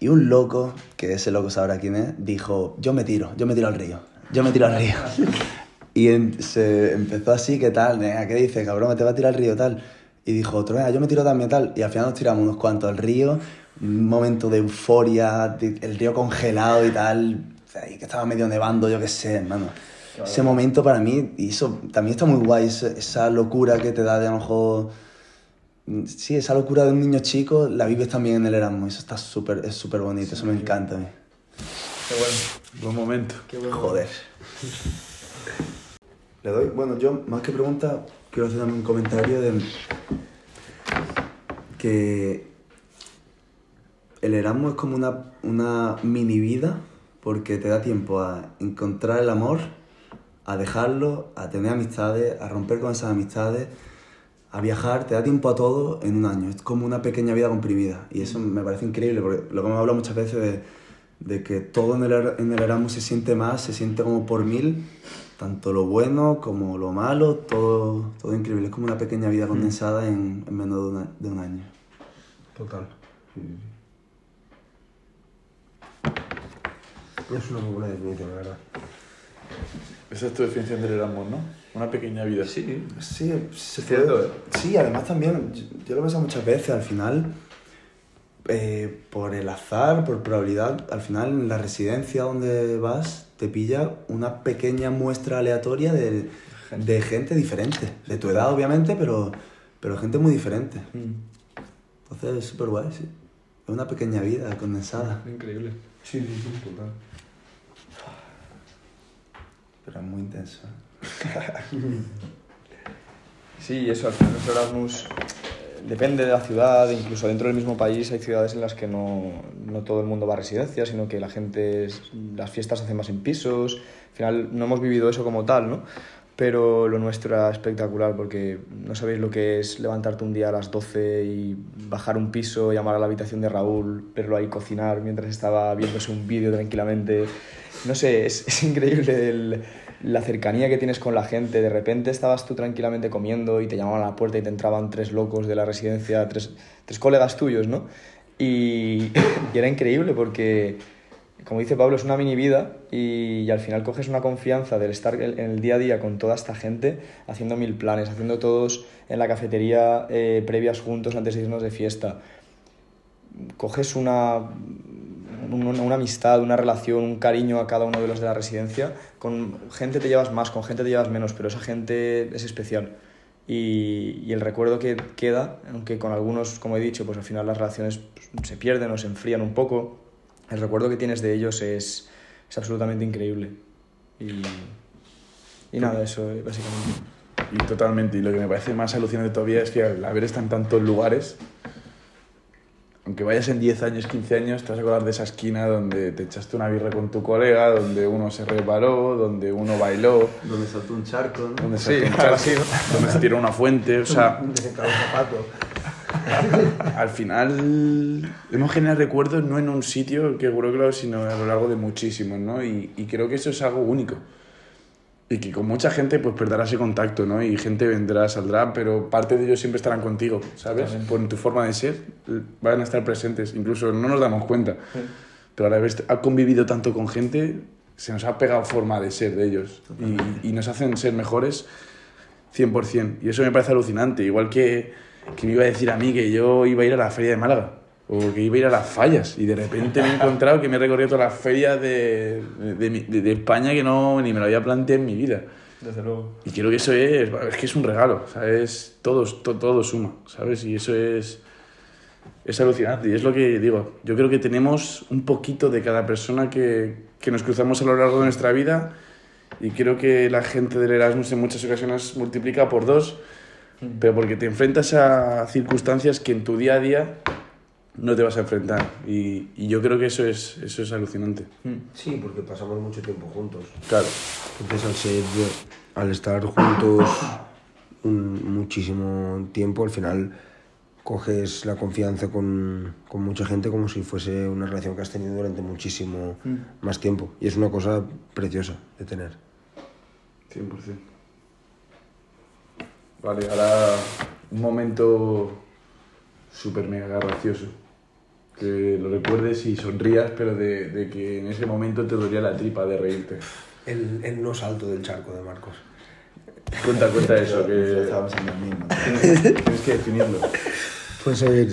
y un loco, que ese loco sabrá quién es, dijo, yo me tiro, yo me tiro al río, yo me tiro al río. Y en- se empezó así, ¿qué tal? ¿qué dices, cabrón? ¿Me te va a tirar al río, tal? Y dijo otro, yo me tiro también, tal. Y al final nos tiramos unos cuantos al río, un momento de euforia, de- el río congelado y tal, y que estaba medio nevando, yo qué sé, hermano. Ese momento para mí, y eso también está muy guay, esa, esa locura que te da de a lo mejor... Sí, esa locura de un niño chico la vives también en el Erasmus, eso está súper, es súper bonito, eso me encanta a mí. Qué bueno. Buen momento. Qué bueno. Joder. Le doy, bueno, yo más que pregunta, quiero hacer también un comentario de que el Erasmus es como una, una mini vida porque te da tiempo a encontrar el amor, a dejarlo, a tener amistades, a romper con esas amistades, a viajar, te da tiempo a todo en un año. Es como una pequeña vida comprimida y eso me parece increíble porque lo que hemos hablado muchas veces de, de que todo en el, en el Erasmus se siente más, se siente como por mil, tanto lo bueno como lo malo, todo, todo increíble. Es como una pequeña vida condensada en, en menos de, una- de un año. Total. Es una muy buena definición, la verdad. Esa es tu definición del Erasmus, ¿no? Una pequeña vida. Sí, sí, se Cierto, puede- ¿eh? Sí, además también, yo, yo lo he pensado muchas veces, al final, eh, por el azar, por probabilidad, al final en la residencia donde vas te pilla una pequeña muestra aleatoria de, de gente diferente, de tu edad obviamente, pero, pero gente muy diferente. Mm, Entonces es súper guay, sí. Es una pequeña vida condensada, Increíble. Sí, sí, sí, total. pero es muy intensa. Sí, eso, al final nuestro Erasmus eh, depende de la ciudad, incluso dentro del mismo país hay ciudades en las que no, no todo el mundo va a residencias, sino que la gente, las fiestas se hacen más en pisos, al final no hemos vivido eso como tal, ¿no? Pero lo nuestro era espectacular porque no sabéis lo que es levantarte un día a las 12 y bajar un piso, llamar a la habitación de Raúl, verlo ahí cocinar mientras estaba viéndose un vídeo tranquilamente. No sé, es, es increíble la cercanía que tienes con la gente. De repente estabas tú tranquilamente comiendo y te llamaban a la puerta y te entraban tres locos de la residencia, tres, tres colegas tuyos, ¿no? Y, y era increíble porque, como dice Pablo, es una mini vida y, y al final coges una confianza del estar en el día a día con toda esta gente, haciendo mil planes, haciendo todos en la cafetería eh, previas juntos antes de irnos de fiesta. Coges una, un- una amistad, una relación, un cariño a cada uno de los de la residencia. Con gente te llevas más, con gente te llevas menos, pero esa gente es especial. Y, y el recuerdo que queda, aunque con algunos, como he dicho, pues al final las relaciones pues, se pierden o se enfrían un poco, el recuerdo que tienes de ellos es, es absolutamente increíble. Y, y nada, eso eh, básicamente. Y totalmente. Y lo que me parece más alucinante todavía es que al haber estado en tantos lugares, aunque vayas en 10 años, 15 años, te vas a acordar de esa esquina donde te echaste una birra con tu colega, donde uno se reparó, donde uno bailó, Donde saltó un charco, ¿no? donde Sí, se, un algo charco, donde se tiró una fuente. O sea, Un desencado zapato. al final hemos generado recuerdos no en un sitio que creo claro, sino a lo largo de muchísimos, ¿no? Y, y creo que eso es algo único. Y que con mucha gente pues perderá ese contacto, ¿no? Y gente vendrá, saldrá, pero parte de ellos siempre estarán contigo, ¿sabes? Por tu forma de ser, van a estar presentes, incluso no nos damos cuenta. Pero al haber ha convivido tanto con gente, se nos ha pegado forma de ser de ellos. Y, y nos hacen ser mejores 100%. Y eso me parece alucinante. Igual que, que me iba a decir a mí que yo iba a ir a la feria de Málaga. O que iba a ir a las fallas. Y de repente me he encontrado que me he recorrido todas las ferias de, de, de- de España que no ni me lo había planteado en mi vida. Desde luego. Y creo que eso es, es que es un regalo, ¿sabes? Todo, to- todo suma, ¿sabes? Y eso es, es alucinante. Y es lo que digo, yo creo que tenemos un poquito de cada persona que, que nos cruzamos a lo largo de nuestra vida y creo que la gente del Erasmus en muchas ocasiones multiplica por dos, pero porque te enfrentas a circunstancias que en tu día a día no te vas a enfrentar. Y, y yo creo que eso es, eso es alucinante. Sí, porque pasamos mucho tiempo juntos. Claro. Entonces, al, ser, al estar juntos un, muchísimo tiempo, al final coges la confianza con, con mucha gente como si fuese una relación que has tenido durante muchísimo más tiempo. Y es una cosa preciosa de tener. 100%. Vale, ahora un momento súper mega gracioso. Que lo recuerdes y sonrías, pero de, de que en ese momento te dolía la tripa de reírte. El, el no salto del charco de Marcos. Cuenta, cuenta eso, que Estábamos en el mismo. tienes, que definirlo. Pues a ver,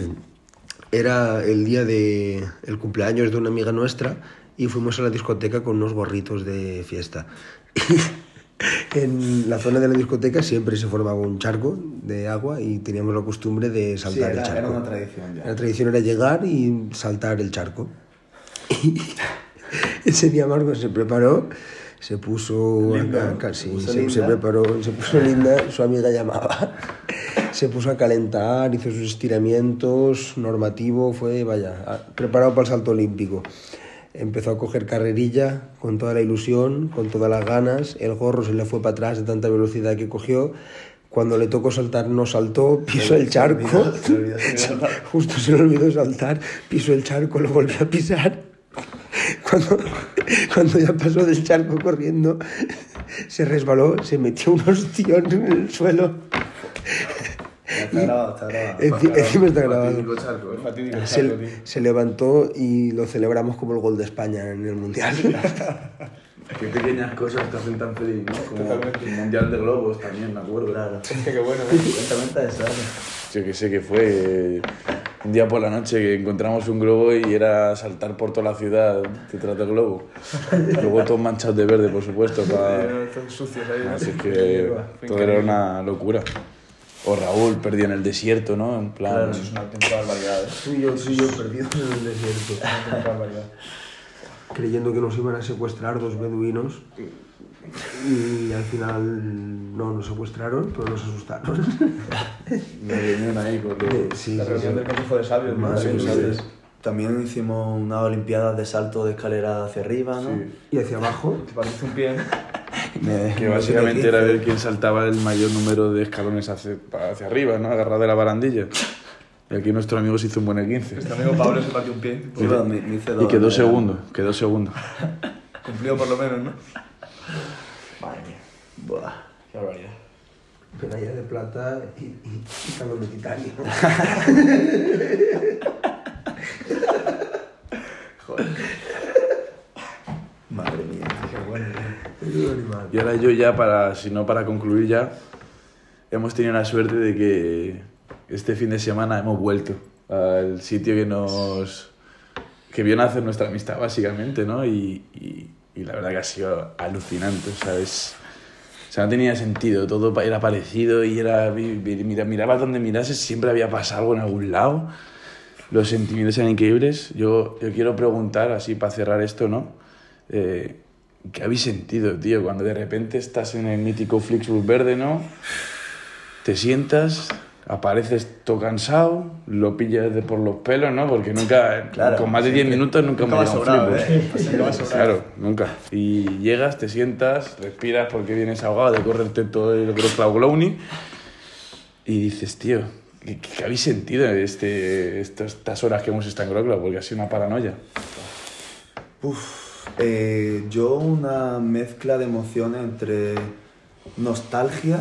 era el día de el cumpleaños de una amiga nuestra y fuimos a la discoteca con unos gorritos de fiesta. en la zona de la discoteca siempre se formaba un charco de agua y teníamos la costumbre de Sí, saltar era, el charco. era una tradición ya. La tradición era llegar y saltar el charco. Y ese día Marcos se preparó, se puso Linda, a, ca- sí, se puso se, se preparó, se puso linda, su amiga llamaba. Se puso a calentar, hizo sus estiramientos, normativo, fue, vaya, preparado para el salto olímpico. Empezó a coger carrerilla con toda la ilusión, con todas las ganas, el gorro se le fue para atrás de tanta velocidad que cogió. Cuando le tocó saltar no saltó, pisó el charco. olvidó, se olvidó, se olvidó. Justo se le olvidó saltar, pisó el charco, lo volvió a pisar. Cuando, cuando ya pasó del charco corriendo, se resbaló, se metió un ostión en el suelo. Está grabado, está grabado. Enci- encima está grabado. Fatídico charco, ¿eh? Fatídico charco, Se, tío. se levantó y lo celebramos como el gol de España en el Mundial. Qué pequeñas cosas te hacen tan feliz, ¿no? Como Totalmente. el Mundial de Globos también, me acuerdo. Claro. Qué bueno, ¿eh? Cuéntame esa. Yo que sé que fue eh, un día por la noche que encontramos un globo y era saltar por toda la ciudad detrás del globo. Luego todos manchados de verde, por supuesto. pa- Están sucios ahí. ¿no? Así que todo era una locura. O Raúl perdido en el desierto, ¿no? En plan... Claro, Eso es una auténtica barbaridad, ¿eh? Tú y yo, tú y yo perdidos en el desierto, Una auténtica barbaridad. creyendo que nos iban a secuestrar dos beduinos. Y al final no nos secuestraron, pero nos asustaron. Una reunión ahí los... Sí, La sí, reunión sí. del Consejo de Sabios, ¿no? Madre Sí, mía. sabios. También hicimos unas olimpiadas de salto de escalera hacia arriba, ¿no? Sí. Y hacia abajo, Te parece un pie. Me- Que me básicamente era ver quién saltaba el mayor número de escalones hacia, hacia arriba, ¿no? Agarrado de la barandilla. Y aquí nuestro amigo se hizo un buen 15. Nuestro amigo Pablo se partió un pie. Sí, pero me- me hice Y dos, quedó segundo, quedó segundo. Cumplido por lo menos, ¿no? Madre mía. Buah. Qué barbaridad. medalla de plata y, y, de titanio. Madre mía. Qué bueno, tío. Menudo animal. Y ahora yo ya, para, si no para concluir ya, hemos tenido la suerte de que este fin de semana hemos vuelto al sitio que nos... que vio nacer nuestra amistad, básicamente, ¿no? Y, y, y la verdad que ha sido alucinante, o sea, no tenía sentido, todo era parecido y era, mira, miraba donde mirases, siempre había pasado algo en algún lado. Los sentimientos eran increíbles. Yo, yo quiero preguntar, así para cerrar esto, ¿no? Eh, ¿Qué habéis sentido, tío? Cuando de repente estás en el mítico Flixbus verde, ¿no? Te sientas, apareces todo cansado, lo pillas de por los pelos, ¿no? Porque nunca, con más de 10 minutos nunca, me sobrado, ¿eh? Claro, nunca. Y llegas, te sientas, respiras porque vienes ahogado de correrte todo el Groclau Glowny y dices, tío, ¿qué, habéis sentido este, estas horas que hemos estado en Groclau? Porque ha sido una paranoia. Uf, eh, yo una mezcla de emociones entre nostalgia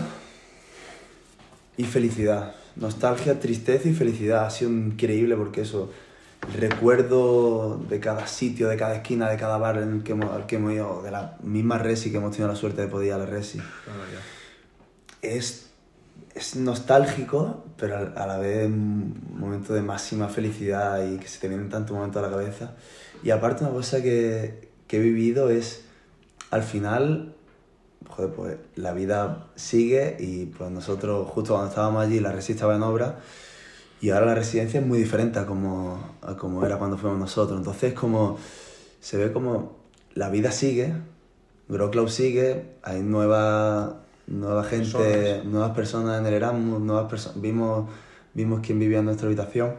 y felicidad. Nostalgia, tristeza y felicidad. Ha sido increíble porque eso, el recuerdo de cada sitio, de cada esquina, de cada bar en el que hemos, al que hemos ido, de la misma Resi que hemos tenido la suerte de poder ir a la Resi. es, es nostálgico, pero a la vez un momento de máxima felicidad y que se te vienen tantos momentos a la cabeza. Y aparte una cosa que, que he vivido es, al final, joder, pues la vida sigue y pues nosotros justo cuando estábamos allí la residencia estaba en obra y ahora la residencia es muy diferente a como, a como era cuando fuimos nosotros. Entonces como se ve como la vida sigue, Groclau sigue, hay nueva, nueva gente, nuevas personas en el Erasmus, nuevas personas, vimos, vimos quién vivía en nuestra habitación.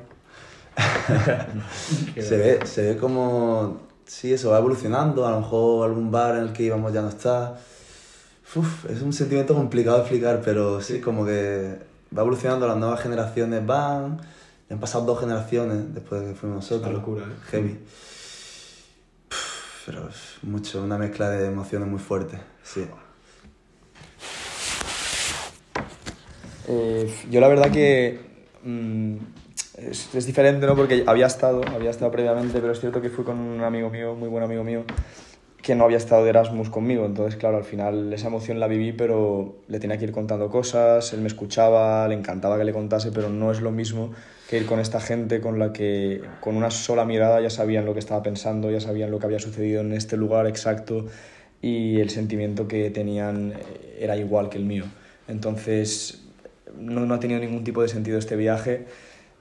se, ve, se ve como, sí, eso va evolucionando, a lo mejor algún bar en el que íbamos ya no está Uf, es un sentimiento complicado de explicar, pero sí, como que va evolucionando, las nuevas generaciones van, han pasado dos generaciones después de que fuimos nosotros. Una locura, ¿eh? Heavy. pero es mucho, una mezcla de emociones muy fuerte, sí. Eh, yo la verdad que mm, es, es, diferente, ¿no? Porque había estado, había estado previamente, pero es cierto que fui con un amigo mío, muy buen amigo mío, que no había estado de Erasmus conmigo. Entonces, claro, al final esa emoción la viví, pero le tenía que ir contando cosas, él me escuchaba, le encantaba que le contase, pero no es lo mismo que ir con esta gente con la que con una sola mirada ya sabían lo que estaba pensando, ya sabían lo que había sucedido en este lugar exacto y el sentimiento que tenían eh, era igual que el mío. Entonces, no, no ha tenido ningún tipo de sentido este viaje.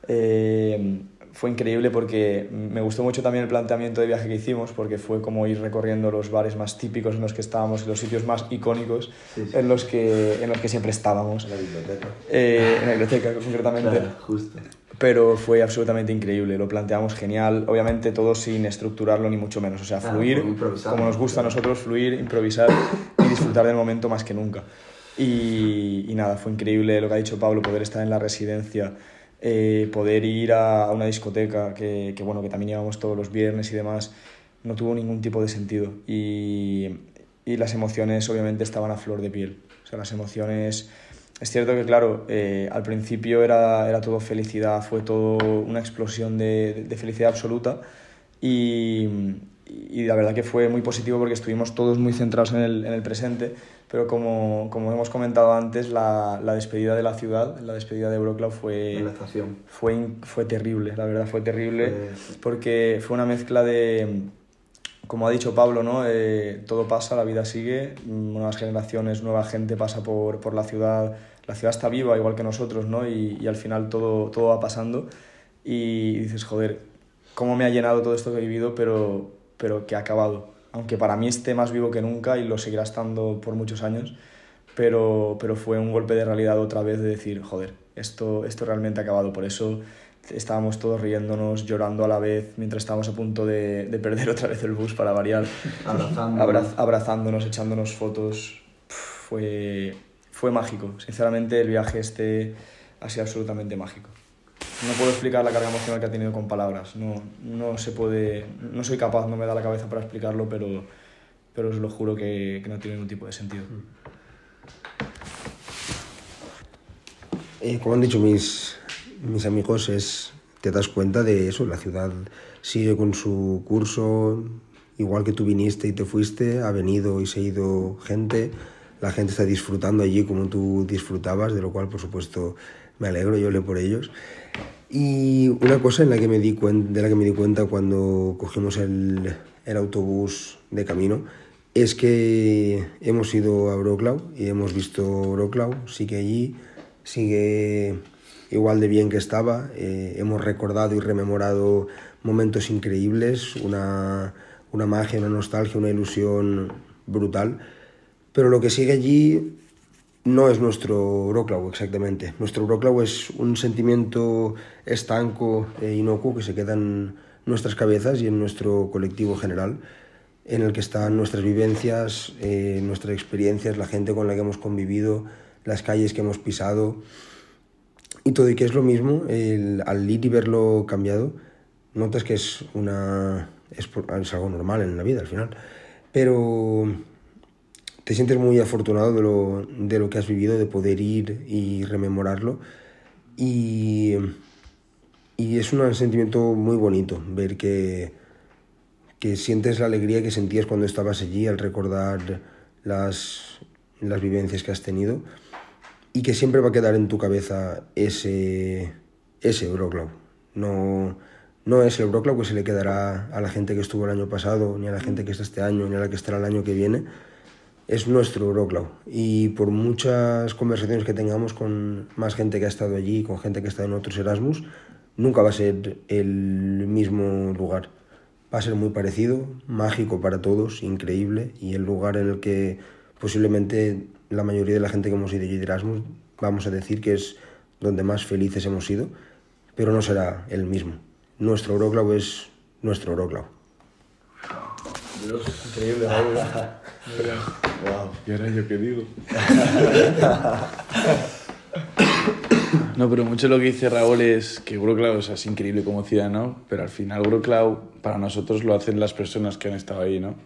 Eh, fue increíble porque me gustó mucho también el planteamiento de viaje que hicimos, porque fue como ir recorriendo los bares más típicos en los que estábamos, los sitios más icónicos En, los que, en los que siempre estábamos. En la biblioteca. Eh, en la biblioteca, concretamente. justo. Pero fue absolutamente increíble, lo planteamos genial, obviamente todo sin estructurarlo ni mucho menos, o sea, fluir como nos gusta a nosotros, fluir, improvisar y disfrutar del momento más que nunca. Y, y nada, fue increíble lo que ha dicho Pablo, poder estar en la residencia eh, poder ir a, una discoteca que, que, bueno, que también íbamos todos los viernes y demás, no tuvo ningún tipo de sentido. Y, y las emociones obviamente estaban a flor de piel. O sea, las emociones... Es cierto que, claro, eh, al principio era, era todo felicidad, fue todo una explosión de, de felicidad absoluta y, la verdad que fue muy positivo porque estuvimos todos muy centrados en el, en el presente pero como, como hemos comentado antes, la, la, despedida de la ciudad, la despedida de Euroclub fue, la estación. fue, fue terrible, la verdad fue terrible, porque fue una mezcla de, como ha dicho Pablo, ¿no? Eh, todo pasa, la vida sigue, nuevas generaciones, nueva gente pasa por, por la ciudad, la ciudad está viva igual que nosotros, ¿no? y, y al final todo, todo va pasando y dices, joder, cómo me ha llenado todo esto que he vivido, pero, pero que ha acabado aunque para mí esté más vivo que nunca y lo seguirá estando por muchos años, pero, pero fue un golpe de realidad otra vez de decir, joder, esto, esto realmente ha acabado. Por eso estábamos todos riéndonos, llorando a la vez, mientras estábamos a punto de, de perder otra vez el bus para variar, abrazándonos, abrazándonos echándonos fotos. fue, fue mágico. Sinceramente, el viaje este ha sido absolutamente mágico no puedo explicar la carga emocional que ha tenido con palabras. No, no se puede, no soy capaz, no me da la cabeza para explicarlo, pero, pero os lo juro que, que no tiene ningún tipo de sentido. Eh, como han dicho mis, mis amigos, es, te das cuenta de eso, la ciudad sigue con su curso, igual que tú viniste y te fuiste, ha venido y se ha ido gente, la gente está disfrutando allí como tú disfrutabas, de lo cual por supuesto me alegro, yo leo por ellos. Y una cosa en la que me di de la que me di cuenta cuando cogimos el, el autobús de camino es que hemos ido a Broclau y hemos visto Broclau, sigue allí, sigue igual de bien que estaba, eh, hemos recordado y rememorado momentos increíbles, una, una magia, una nostalgia, una ilusión brutal, pero lo que sigue allí no es nuestro Broclau exactamente. Nuestro Broclau es un sentimiento estanco e inocuo que se queda en nuestras cabezas y en nuestro colectivo general en el que están nuestras vivencias, eh, nuestras experiencias, la gente con la que hemos convivido, las calles que hemos pisado y todo, y que es lo mismo, al ir y verlo cambiado, notas que es, una, es, es, algo normal en la vida al final, pero te sientes muy afortunado de lo, de lo que has vivido, de poder ir y rememorarlo, y, y es un sentimiento muy bonito ver que que sientes la alegría que sentías cuando estabas allí al recordar las, las vivencias que has tenido y que siempre va a quedar en tu cabeza ese, ese Euroclub. No, no es el Euroclub que se le quedará a la gente que estuvo el año pasado, ni a la gente que está este año, ni a la que estará el año que viene. Es nuestro Euroclub. Y por muchas conversaciones que tengamos con más gente que ha estado allí, con gente que ha estado en otros Erasmus, nunca va a ser el mismo lugar va a ser muy parecido, mágico para todos, increíble, y el lugar en el que posiblemente la mayoría de la gente que hemos ido a Erasmus vamos a decir que es donde más felices hemos sido, pero no será el mismo. Nuestro Euroclau es nuestro Euroclau. Increíble, Wow. ¿Y ahora yo qué digo? No, pero mucho lo que dice Raúl es que Euroclau es increíble como ciudad, ¿no? Pero al final Euroclau para nosotros lo hacen las personas que han estado ahí, ¿no?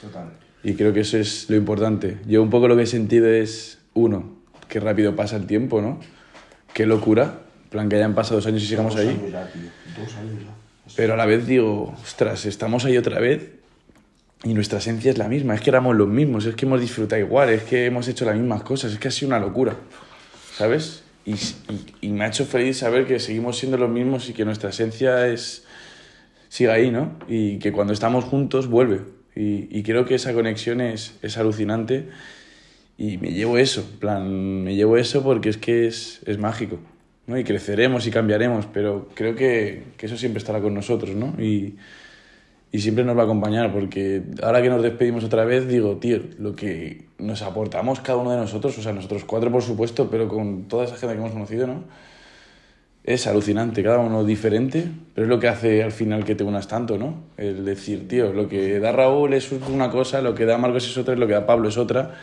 Total. Y creo que eso es lo importante. Yo un poco lo que he sentido es, uno, qué rápido pasa el tiempo, ¿no? Qué locura. En plan, que hayan pasado dos años y sigamos ahí. Años ya, tío. Dos años ya. Pero a la vez digo, ostras, estamos ahí otra vez y nuestra esencia es la misma. Es que éramos los mismos, es que hemos disfrutado igual, es que hemos hecho las mismas cosas, es que ha sido una locura. ¿Sabes? Y, me ha hecho feliz saber que seguimos siendo los mismos y que nuestra esencia es sigue ahí, ¿no? Y que cuando estamos juntos vuelve. Y, creo que esa conexión es, es, alucinante y me llevo eso, plan, me llevo eso porque es que es, es mágico, ¿no? Y creceremos y cambiaremos, pero creo que, que eso siempre estará con nosotros, ¿no? Y, y siempre nos va a acompañar, porque ahora que nos despedimos otra vez, digo, tío, lo que nos aportamos cada uno de nosotros, o sea, nosotros cuatro por supuesto, pero con toda esa gente que hemos conocido, ¿no? Es alucinante, cada uno diferente, pero es lo que hace al final que te unas tanto, ¿no? El decir, tío, lo que da Raúl es una cosa, lo que da Marcos es otra, lo que da Pablo es otra,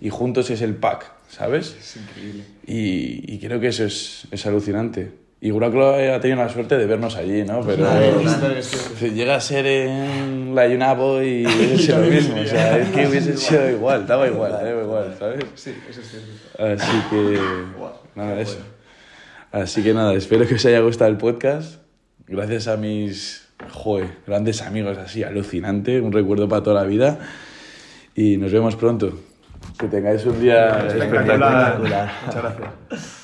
y juntos es el pack, ¿sabes? Es increíble. Y, y creo que eso es, es alucinante. Y Guraclo ha tenido la suerte de vernos allí, ¿no? Pero llega a ser en la Yunabo y es lo mismo. O sea, es que hubiese sido igual, daba igual, daba igual, ¿sabes? Sí, eso es cierto. Así que, nada, eso. Así que nada, espero que os haya gustado el podcast. Gracias a mis, joder, grandes amigos, así, alucinante, un recuerdo para toda la vida. Y nos vemos pronto. Que tengáis un día espectacular. Muchas gracias.